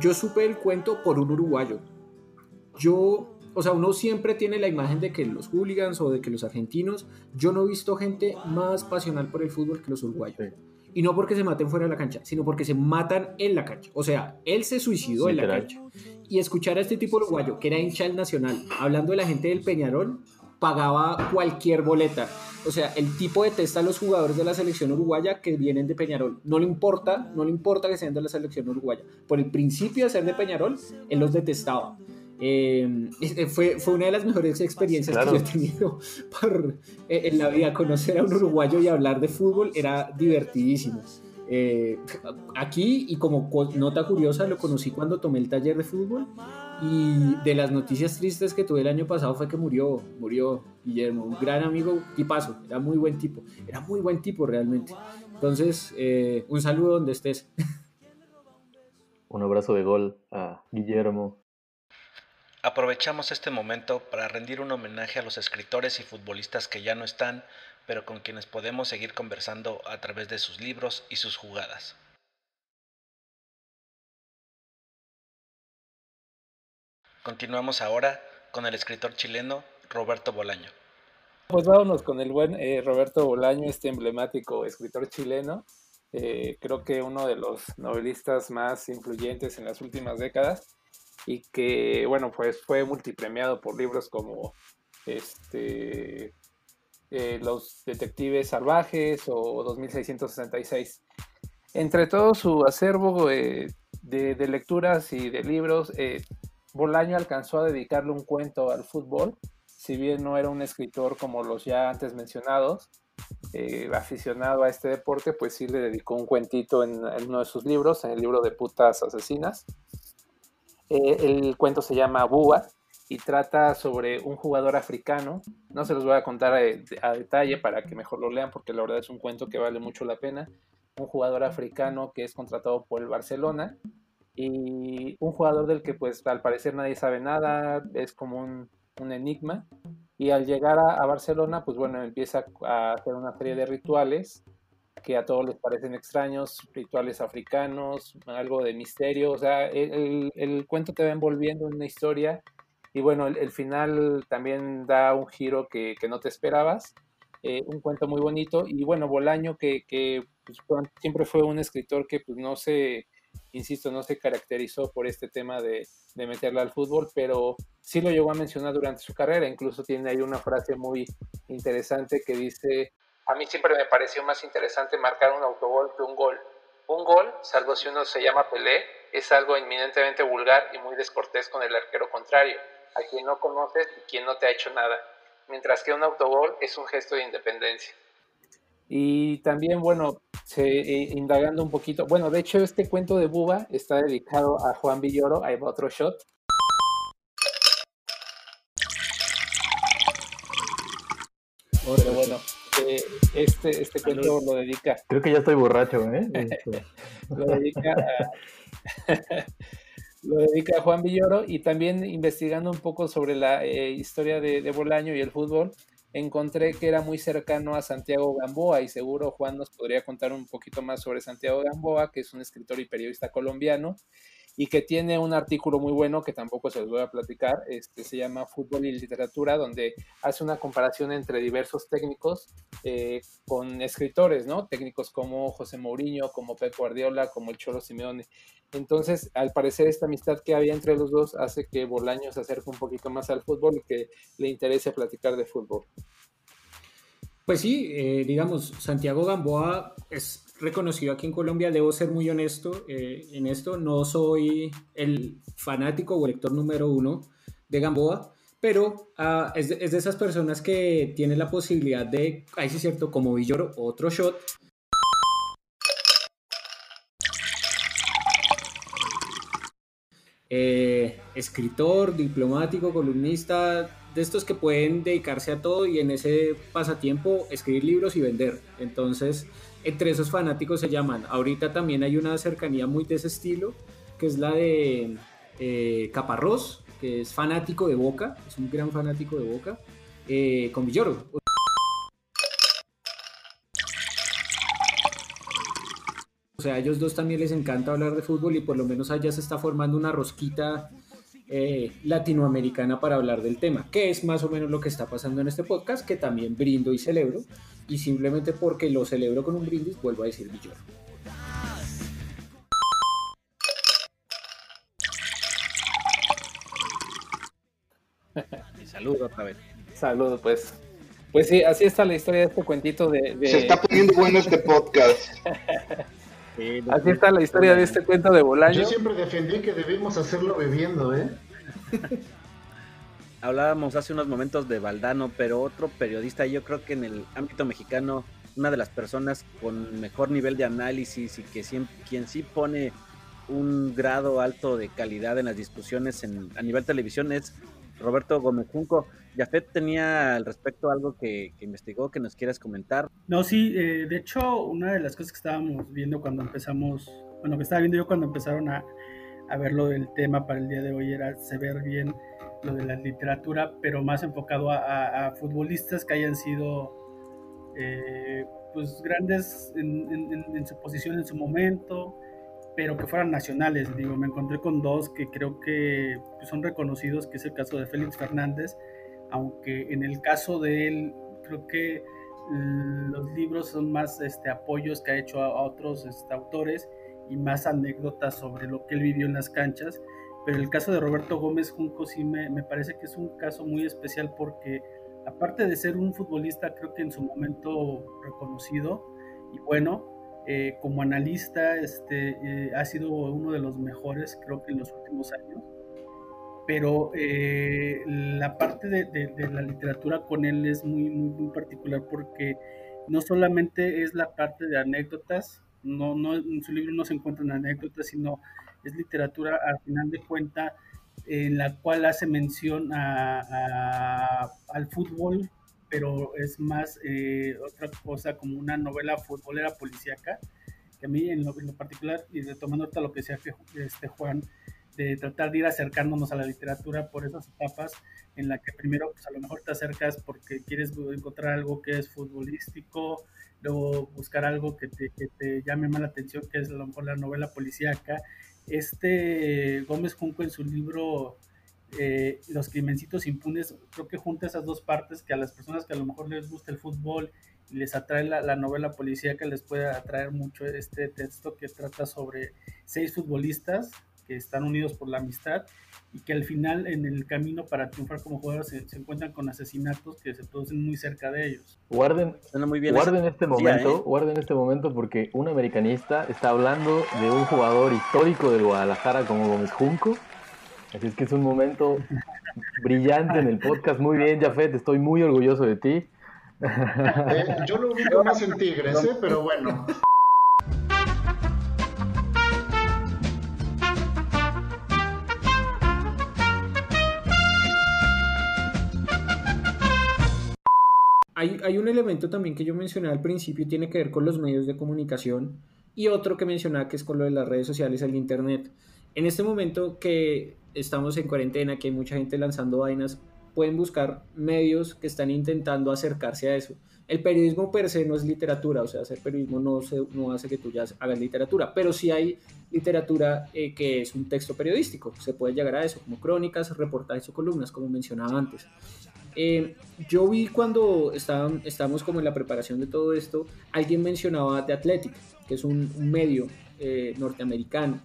yo supe el cuento por un uruguayo. Yo, o sea, uno siempre tiene la imagen de que los hooligans o de que los argentinos, yo no he visto gente más pasional por el fútbol que los uruguayos. Y no porque se maten fuera de la cancha, sino porque se matan en la cancha. O sea, él se suicidó en la cancha. Y escuchar a este tipo uruguayo, que era hincha del Nacional, hablando de la gente del Peñarol, pagaba cualquier boleta. O sea, el tipo detesta a los jugadores de la selección uruguaya que vienen de Peñarol. No le importa, no le importa que sean de la selección uruguaya. Por el principio de ser de Peñarol, él los detestaba. Eh, fue, fue una de las mejores experiencias que yo he tenido *laughs* eh, en la vida. Conocer a un uruguayo y hablar de fútbol era divertidísimo. Eh, aquí, y como nota curiosa, lo conocí cuando tomé el taller de fútbol y de las noticias tristes que tuve el año pasado fue que murió, murió Guillermo, un gran amigo, tipazo, era muy buen tipo, era muy buen tipo realmente. Entonces, eh, un saludo donde estés. *laughs* Un abrazo de gol a Guillermo. Aprovechamos este momento para rendir un homenaje a los escritores y futbolistas que ya no están, pero con quienes podemos seguir conversando a través de sus libros y sus jugadas. Continuamos ahora con el escritor chileno Roberto Bolaño. Pues vámonos con el buen eh, Roberto Bolaño, este emblemático escritor chileno. Eh, creo que uno de los novelistas más influyentes en las últimas décadas y que, bueno, pues fue multipremiado por libros como este, eh, Los Detectives Salvajes o 2666. Entre todo su acervo de, de, lecturas y de libros, Bolaño alcanzó a dedicarle un cuento al fútbol, si bien no era un escritor como los ya antes mencionados, eh, aficionado a este deporte, pues sí le dedicó un cuentito en, uno de sus libros, en el libro de putas asesinas. Eh, el cuento se llama Búa y trata sobre un jugador africano. No se los voy a contar a, detalle para que mejor lo lean porque la verdad es un cuento que vale mucho la pena. Un jugador africano que es contratado por el Barcelona y un jugador del que pues al parecer nadie sabe nada, es como un, enigma, y al llegar a, Barcelona pues bueno, empieza a hacer una serie de rituales que a todos les parecen extraños, rituales africanos, algo de misterio, o sea, el, cuento te va envolviendo en una historia y bueno, el, final también da un giro que, no te esperabas, eh, un cuento muy bonito y bueno, Bolaño que, que pues, siempre fue un escritor que pues no se insisto, no se caracterizó por este tema de, de meterla al fútbol, pero sí lo llegó a mencionar durante su carrera. Incluso tiene ahí una frase muy interesante que dice, a mí siempre me pareció más interesante marcar un autogol que un gol. Un gol, salvo si uno se llama Pelé, es algo inminentemente vulgar y muy descortés con el arquero contrario, a quien no conoces y quien no te ha hecho nada, mientras que un autogol es un gesto de independencia. Y también, bueno, se, eh, indagando un poquito, bueno, de hecho este cuento de Buba está dedicado a Juan Villoro, hay otro shot. Pero bueno, eh, este, este cuento lo dedica. Creo que ya estoy borracho, ¿eh? *laughs* lo dedica a, *laughs* lo dedica a Juan Villoro y también investigando un poco sobre la eh, historia de, de Bolaño y el fútbol encontré que era muy cercano a Santiago Gamboa y seguro Juan nos podría contar un poquito más sobre Santiago Gamboa, que es un escritor y periodista colombiano y que tiene un artículo muy bueno que tampoco se los voy a platicar, este, se llama Fútbol y Literatura, donde hace una comparación entre diversos técnicos eh, con escritores, ¿no? Técnicos como José Mourinho, como Pep Guardiola, como el Cholo Simeone. Entonces, al parecer, esta amistad que había entre los dos hace que Bolaño se acerque un poquito más al fútbol y que le interese platicar de fútbol. Pues sí, eh, digamos, Santiago Gamboa es reconocido aquí en Colombia, debo ser muy honesto eh, en esto, no soy el fanático o lector número uno de Gamboa, pero es, de, es, de, esas personas que tienen la posibilidad de, ahí sí es cierto, como Villoro, otro shot. Eh, escritor, diplomático, columnista, de estos que pueden dedicarse a todo y en ese pasatiempo escribir libros y vender. Entonces, entre esos fanáticos se llaman. Ahorita también hay una cercanía muy de ese estilo, que es la de eh, Caparrós, que es fanático de Boca, es un gran fanático de Boca, eh, con Villoro. O sea, a ellos dos también les encanta hablar de fútbol y por lo menos allá se está formando una rosquita eh, latinoamericana para hablar del tema, que es más o menos lo que está pasando en este podcast, que también brindo y celebro, y simplemente porque lo celebro con un brindis, vuelvo a decir Villoro. *laughs* Saludos otra vez. Saludos, pues. Pues sí, así está la historia de este cuentito de... Se está poniendo bueno este podcast. *laughs* así está la historia de este cuento de Bolaño. Yo siempre defendí que debimos hacerlo bebiendo, ¿eh? *laughs* Hablábamos hace unos momentos de Valdano, pero otro periodista, yo creo que en el ámbito mexicano, una de las personas con mejor nivel de análisis y que siempre, quien sí pone un grado alto de calidad en las discusiones en, a nivel televisión es Roberto Gómez Junco. Jafet tenía al respecto algo que, que, investigó, que nos quieras comentar. No, sí, eh, de hecho, una de las cosas que estábamos viendo cuando empezamos, bueno, que estaba viendo yo cuando empezaron a, a ver lo del tema para el día de hoy era saber bien lo de la literatura, pero más enfocado a, futbolistas que hayan sido eh, pues grandes en, su posición en su momento, pero que fueran nacionales. Digo, me encontré con dos que creo que pues, son reconocidos, que es el caso de Félix Fernández, aunque en el caso de él creo que los libros son más este, apoyos que ha hecho a, otros este, autores y más anécdotas sobre lo que él vivió en las canchas. Pero el caso de Roberto Gómez Junco sí me, me parece que es un caso muy especial porque aparte de ser un futbolista creo que en su momento reconocido y bueno, eh, como analista este, eh, ha sido uno de los mejores creo que en los últimos años. Pero eh, la parte de, de, de, la literatura con él es muy, muy, muy, particular porque no solamente es la parte de anécdotas, no, no, en su libro no se encuentran anécdotas, sino es literatura al final de cuenta en la cual hace mención a, al fútbol, pero es más eh, otra cosa como una novela futbolera policíaca, que a mí en lo, en lo particular, y retomando ahorita lo que decía este Juan, de tratar de ir acercándonos a la literatura por esas etapas en la que primero pues a lo mejor te acercas porque quieres encontrar algo que es futbolístico, luego buscar algo que te, que te llame más la atención, que es a lo mejor la novela policíaca. Este Gómez Junco en su libro eh, Los Crimencitos Impunes, creo que junta esas dos partes que a las personas que a lo mejor les gusta el fútbol y les atrae la, la novela policíaca, les puede atraer mucho este texto que trata sobre seis futbolistas que están unidos por la amistad y que al final en el camino para triunfar como jugadores se, se encuentran con asesinatos que se producen muy cerca de ellos. Guarden, muy bien guarden este momento, ¿eh? guarden este momento porque un americanista está hablando de un jugador histórico del Guadalajara como Gómez Junco. Así es que es un momento *laughs* brillante en el podcast. Muy bien, Jafet, estoy muy orgulloso de ti. Eh, yo lo ubico más en Tigres, ¿eh? pero bueno. Hay, un elemento también que yo mencioné al principio, tiene que ver con los medios de comunicación y otro que mencionaba que es con lo de las redes sociales, el Internet. En este momento que estamos en cuarentena, que hay mucha gente lanzando vainas, pueden buscar medios que están intentando acercarse a eso. El periodismo per se no es literatura, o sea, hacer periodismo no, se, no hace que tú ya hagas literatura, pero sí hay literatura eh, que es un texto periodístico, se puede llegar a eso, como crónicas, reportajes o columnas, como mencionaba antes. Eh, yo vi cuando estaban, estábamos como en la preparación de todo esto, alguien mencionaba The Athletic, que es un, un medio eh, norteamericano.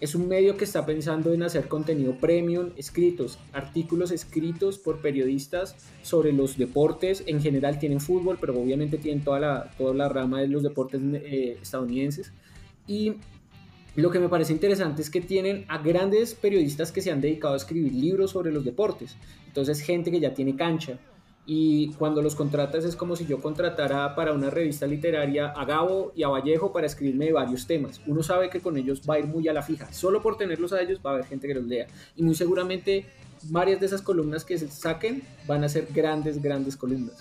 Es un medio que está pensando en hacer contenido premium, escritos, artículos escritos por periodistas sobre los deportes. En general tienen fútbol, pero obviamente tienen toda la, toda la rama de los deportes eh, estadounidenses. Y lo que me parece interesante es que tienen a grandes periodistas que se han dedicado a escribir libros sobre los deportes. Entonces, gente que ya tiene cancha. Y cuando los contratas es como si yo contratara para una revista literaria a Gabo y a Vallejo para escribirme varios temas. Uno sabe que con ellos va a ir muy a la fija. Solo por tenerlos a ellos va a haber gente que los lea. Y muy seguramente varias de esas columnas que se saquen van a ser grandes, grandes columnas.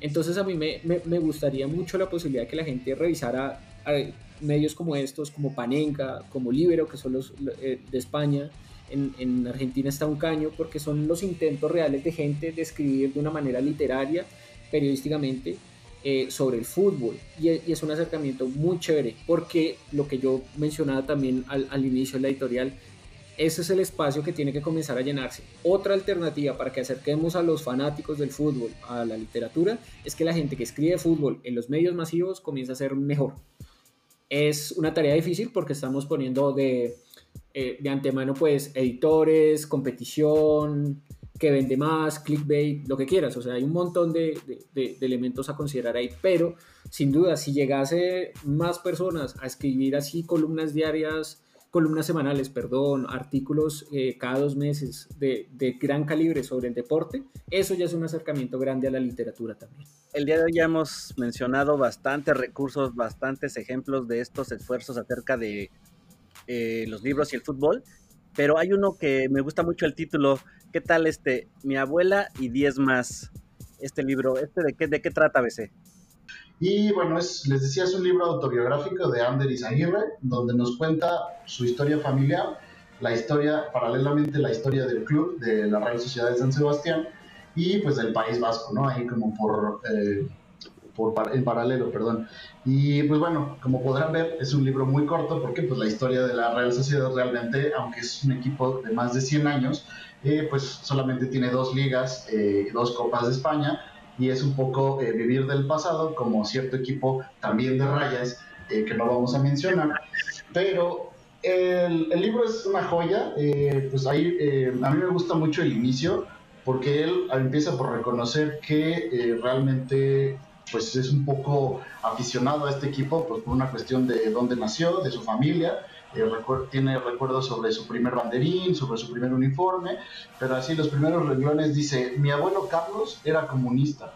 Entonces a mí me, me, gustaría mucho la posibilidad de que la gente revisara eh, medios como estos, como Panenka, como Libero, que son los eh, de España. En, en, Argentina está un caño porque son los intentos reales de gente de escribir de una manera literaria, periodísticamente, eh, sobre el fútbol. Y, es un acercamiento muy chévere porque lo que yo mencionaba también al, al inicio de la editorial, ese es el espacio que tiene que comenzar a llenarse. Otra alternativa para que acerquemos a los fanáticos del fútbol a la literatura es que la gente que escribe fútbol en los medios masivos comienza a ser mejor. Es una tarea difícil porque estamos poniendo de, eh, de antemano pues editores, competición, que vende más, clickbait, lo que quieras. O sea, hay un montón de, elementos a considerar ahí. Pero sin duda, si llegase más personas a escribir así columnas diarias columnas semanales, perdón, artículos eh, cada dos meses de, de, gran calibre sobre el deporte, eso ya es un acercamiento grande a la literatura también. El día de hoy ya hemos mencionado bastantes recursos, bastantes ejemplos de estos esfuerzos acerca de eh, los libros y el fútbol, pero hay uno que me gusta mucho el título, ¿qué tal este? Mi abuela y diez más. Este libro, ¿este de qué, de qué trata, BC? Y bueno, es, les decía, es un libro autobiográfico de Ander Izaguirre, donde nos cuenta su historia familiar, la historia, paralelamente la historia del club, de la Real Sociedad de San Sebastián, y pues del País Vasco, ¿no? Ahí como por, eh, por en paralelo, perdón. Y pues bueno, como podrán ver, es un libro muy corto porque pues la historia de la Real Sociedad realmente, aunque es un equipo de más de 100 años, eh, pues solamente tiene dos ligas, eh, dos copas de España, y es un poco eh, vivir del pasado como cierto equipo también de rayas eh, que no vamos a mencionar. Pero el, el libro es una joya, eh, pues ahí a mí me gusta mucho el inicio porque él empieza por reconocer que realmente pues es un poco aficionado a este equipo pues por una cuestión de dónde nació, de su familia, tiene recuerdos sobre su primer banderín, sobre su primer uniforme, pero así los primeros renglones dice, mi abuelo Carlos era comunista,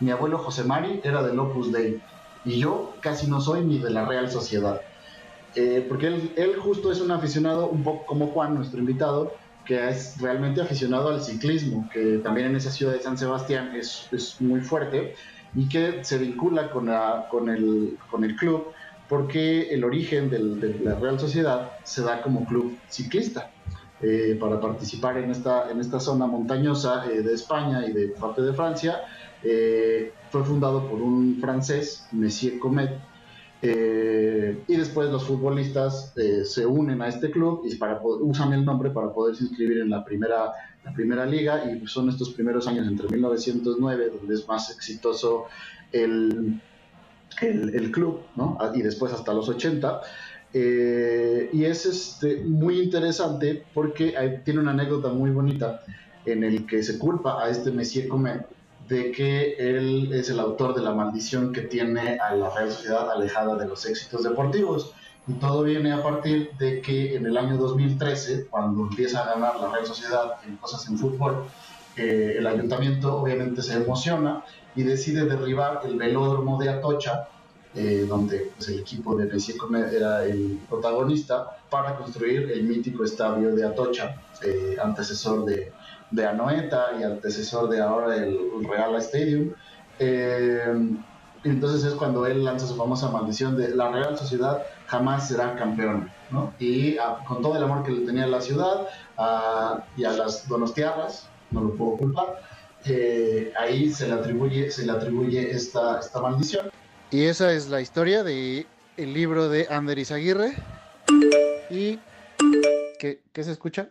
mi abuelo José Mari era del Opus Dei, y yo casi no soy ni de la Real Sociedad. Eh, porque él, él, justo es un aficionado, un poco como Juan, nuestro invitado, que es realmente aficionado al ciclismo, que también en esa ciudad de San Sebastián es, es muy fuerte y que se vincula con, la, con, el, con el club porque el origen de la Real Sociedad se da como club ciclista. Eh, para participar en esta, en esta zona montañosa eh, de España y de parte de Francia. Eh, fue fundado por un francés, Messier Comet, y después los futbolistas se unen a este club y para usan el nombre para poderse inscribir en la primera, la primera liga y son estos primeros años entre 1909 donde es más exitoso el, el, club, ¿no? Ah, y después hasta los 80. Eh, y es este, muy interesante porque tiene una anécdota muy bonita en el que se culpa a este Messier Comet de que él es el autor de la maldición que tiene a la Real Sociedad alejada de los éxitos deportivos. Y todo viene a partir de que en el año 2013, cuando empieza a ganar la Real Sociedad en cosas en fútbol, eh, el ayuntamiento obviamente se emociona y decide derribar el velódromo de Atocha, eh, donde pues, el equipo de Messier era el protagonista, para construir el mítico estadio de Atocha, eh, antecesor de, de, Anoeta y antecesor de ahora el Real Stadium. Eh, entonces es cuando él lanza su famosa maldición de la Real Sociedad jamás será campeón, ¿no? Y ah, con todo el amor que le tenía a la ciudad y a las donostiarras, no lo puedo culpar, eh, ahí se le atribuye, se le atribuye esta, esta maldición. Y esa es la historia de el libro de Ander Aguirre. Y ¿qué, ¿qué se escucha?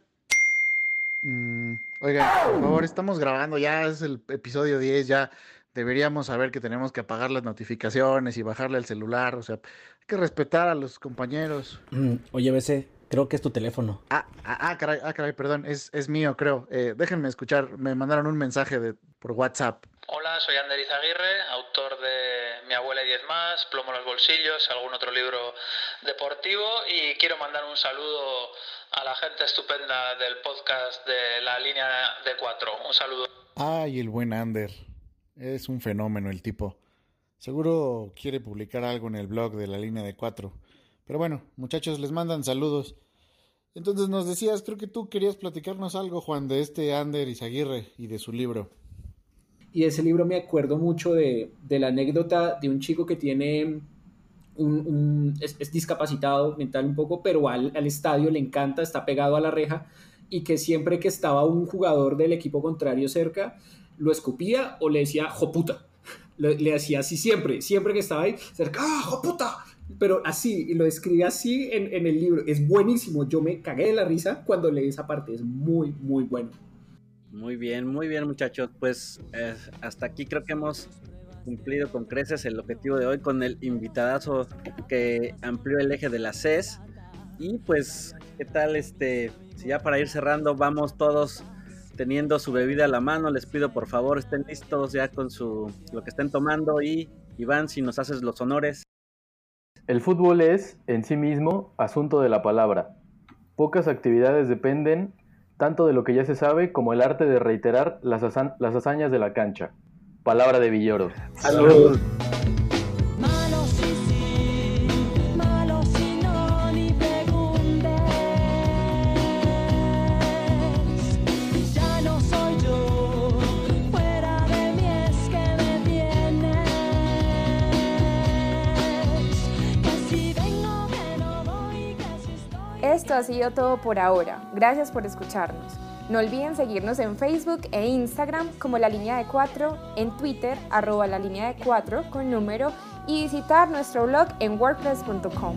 Mm, oigan, por favor, estamos grabando, ya es el episodio 10, ya deberíamos saber que tenemos que apagar las notificaciones y bajarle al celular, o sea, hay que respetar a los compañeros. Mm, oye, BC, Creo que es tu teléfono. Ah, ah, ah, caray, ah, caray, perdón, es, es mío, creo. Eh, déjenme escuchar, me mandaron un mensaje de, por WhatsApp. Hola, soy Ander Aguirre, autor de Mi abuela y diez más, Plomo en los bolsillos, algún otro libro deportivo y quiero mandar un saludo a la gente estupenda del podcast de la línea de cuatro. Un saludo. Ay, el buen Ander. Es un fenómeno el tipo. Seguro quiere publicar algo en el blog de la línea de cuatro. Pero bueno, muchachos, les mandan saludos. Entonces nos decías, creo que tú querías platicarnos algo, Juan, de este Ander Izaguirre y de su libro. Y de ese libro me acuerdo mucho de, de la anécdota de un chico que tiene es, discapacitado mental un poco, pero al, al estadio le encanta, está pegado a la reja y que siempre que estaba un jugador del equipo contrario cerca, lo escupía o le decía, joputa. Le, le hacía así siempre, siempre que estaba ahí, cerca, ¡ah, joputa! Pero así, lo escribe así en, en el libro. Es buenísimo. Yo me cagué de la risa cuando leí esa parte. Es muy, muy bueno. Muy bien, muy bien muchachos. Pues eh, hasta aquí creo que hemos cumplido con creces el objetivo de hoy con el invitadazo que amplió el eje de la CES. Y pues, ¿qué tal este? Si ya para ir cerrando vamos todos teniendo su bebida a la mano, les pido por favor estén listos ya con su lo que estén tomando y Iván, si nos haces los honores. El fútbol es, en sí mismo, asunto de la palabra. Pocas actividades dependen tanto de lo que ya se sabe como el arte de reiterar las, haza- las hazañas de la cancha. Palabra de Villoro. Salud. Malo si sí, malo si no, ni preguntes. Ya no soy yo, fuera de mí es que me tienes. Que si vengo, que no voy, que si estoy. Esto ha sido todo por ahora. Gracias por escucharnos. No olviden seguirnos en Facebook e Instagram como La Línea de 4, en Twitter arroba la línea de 4 con número y visitar nuestro blog en wordpress.com.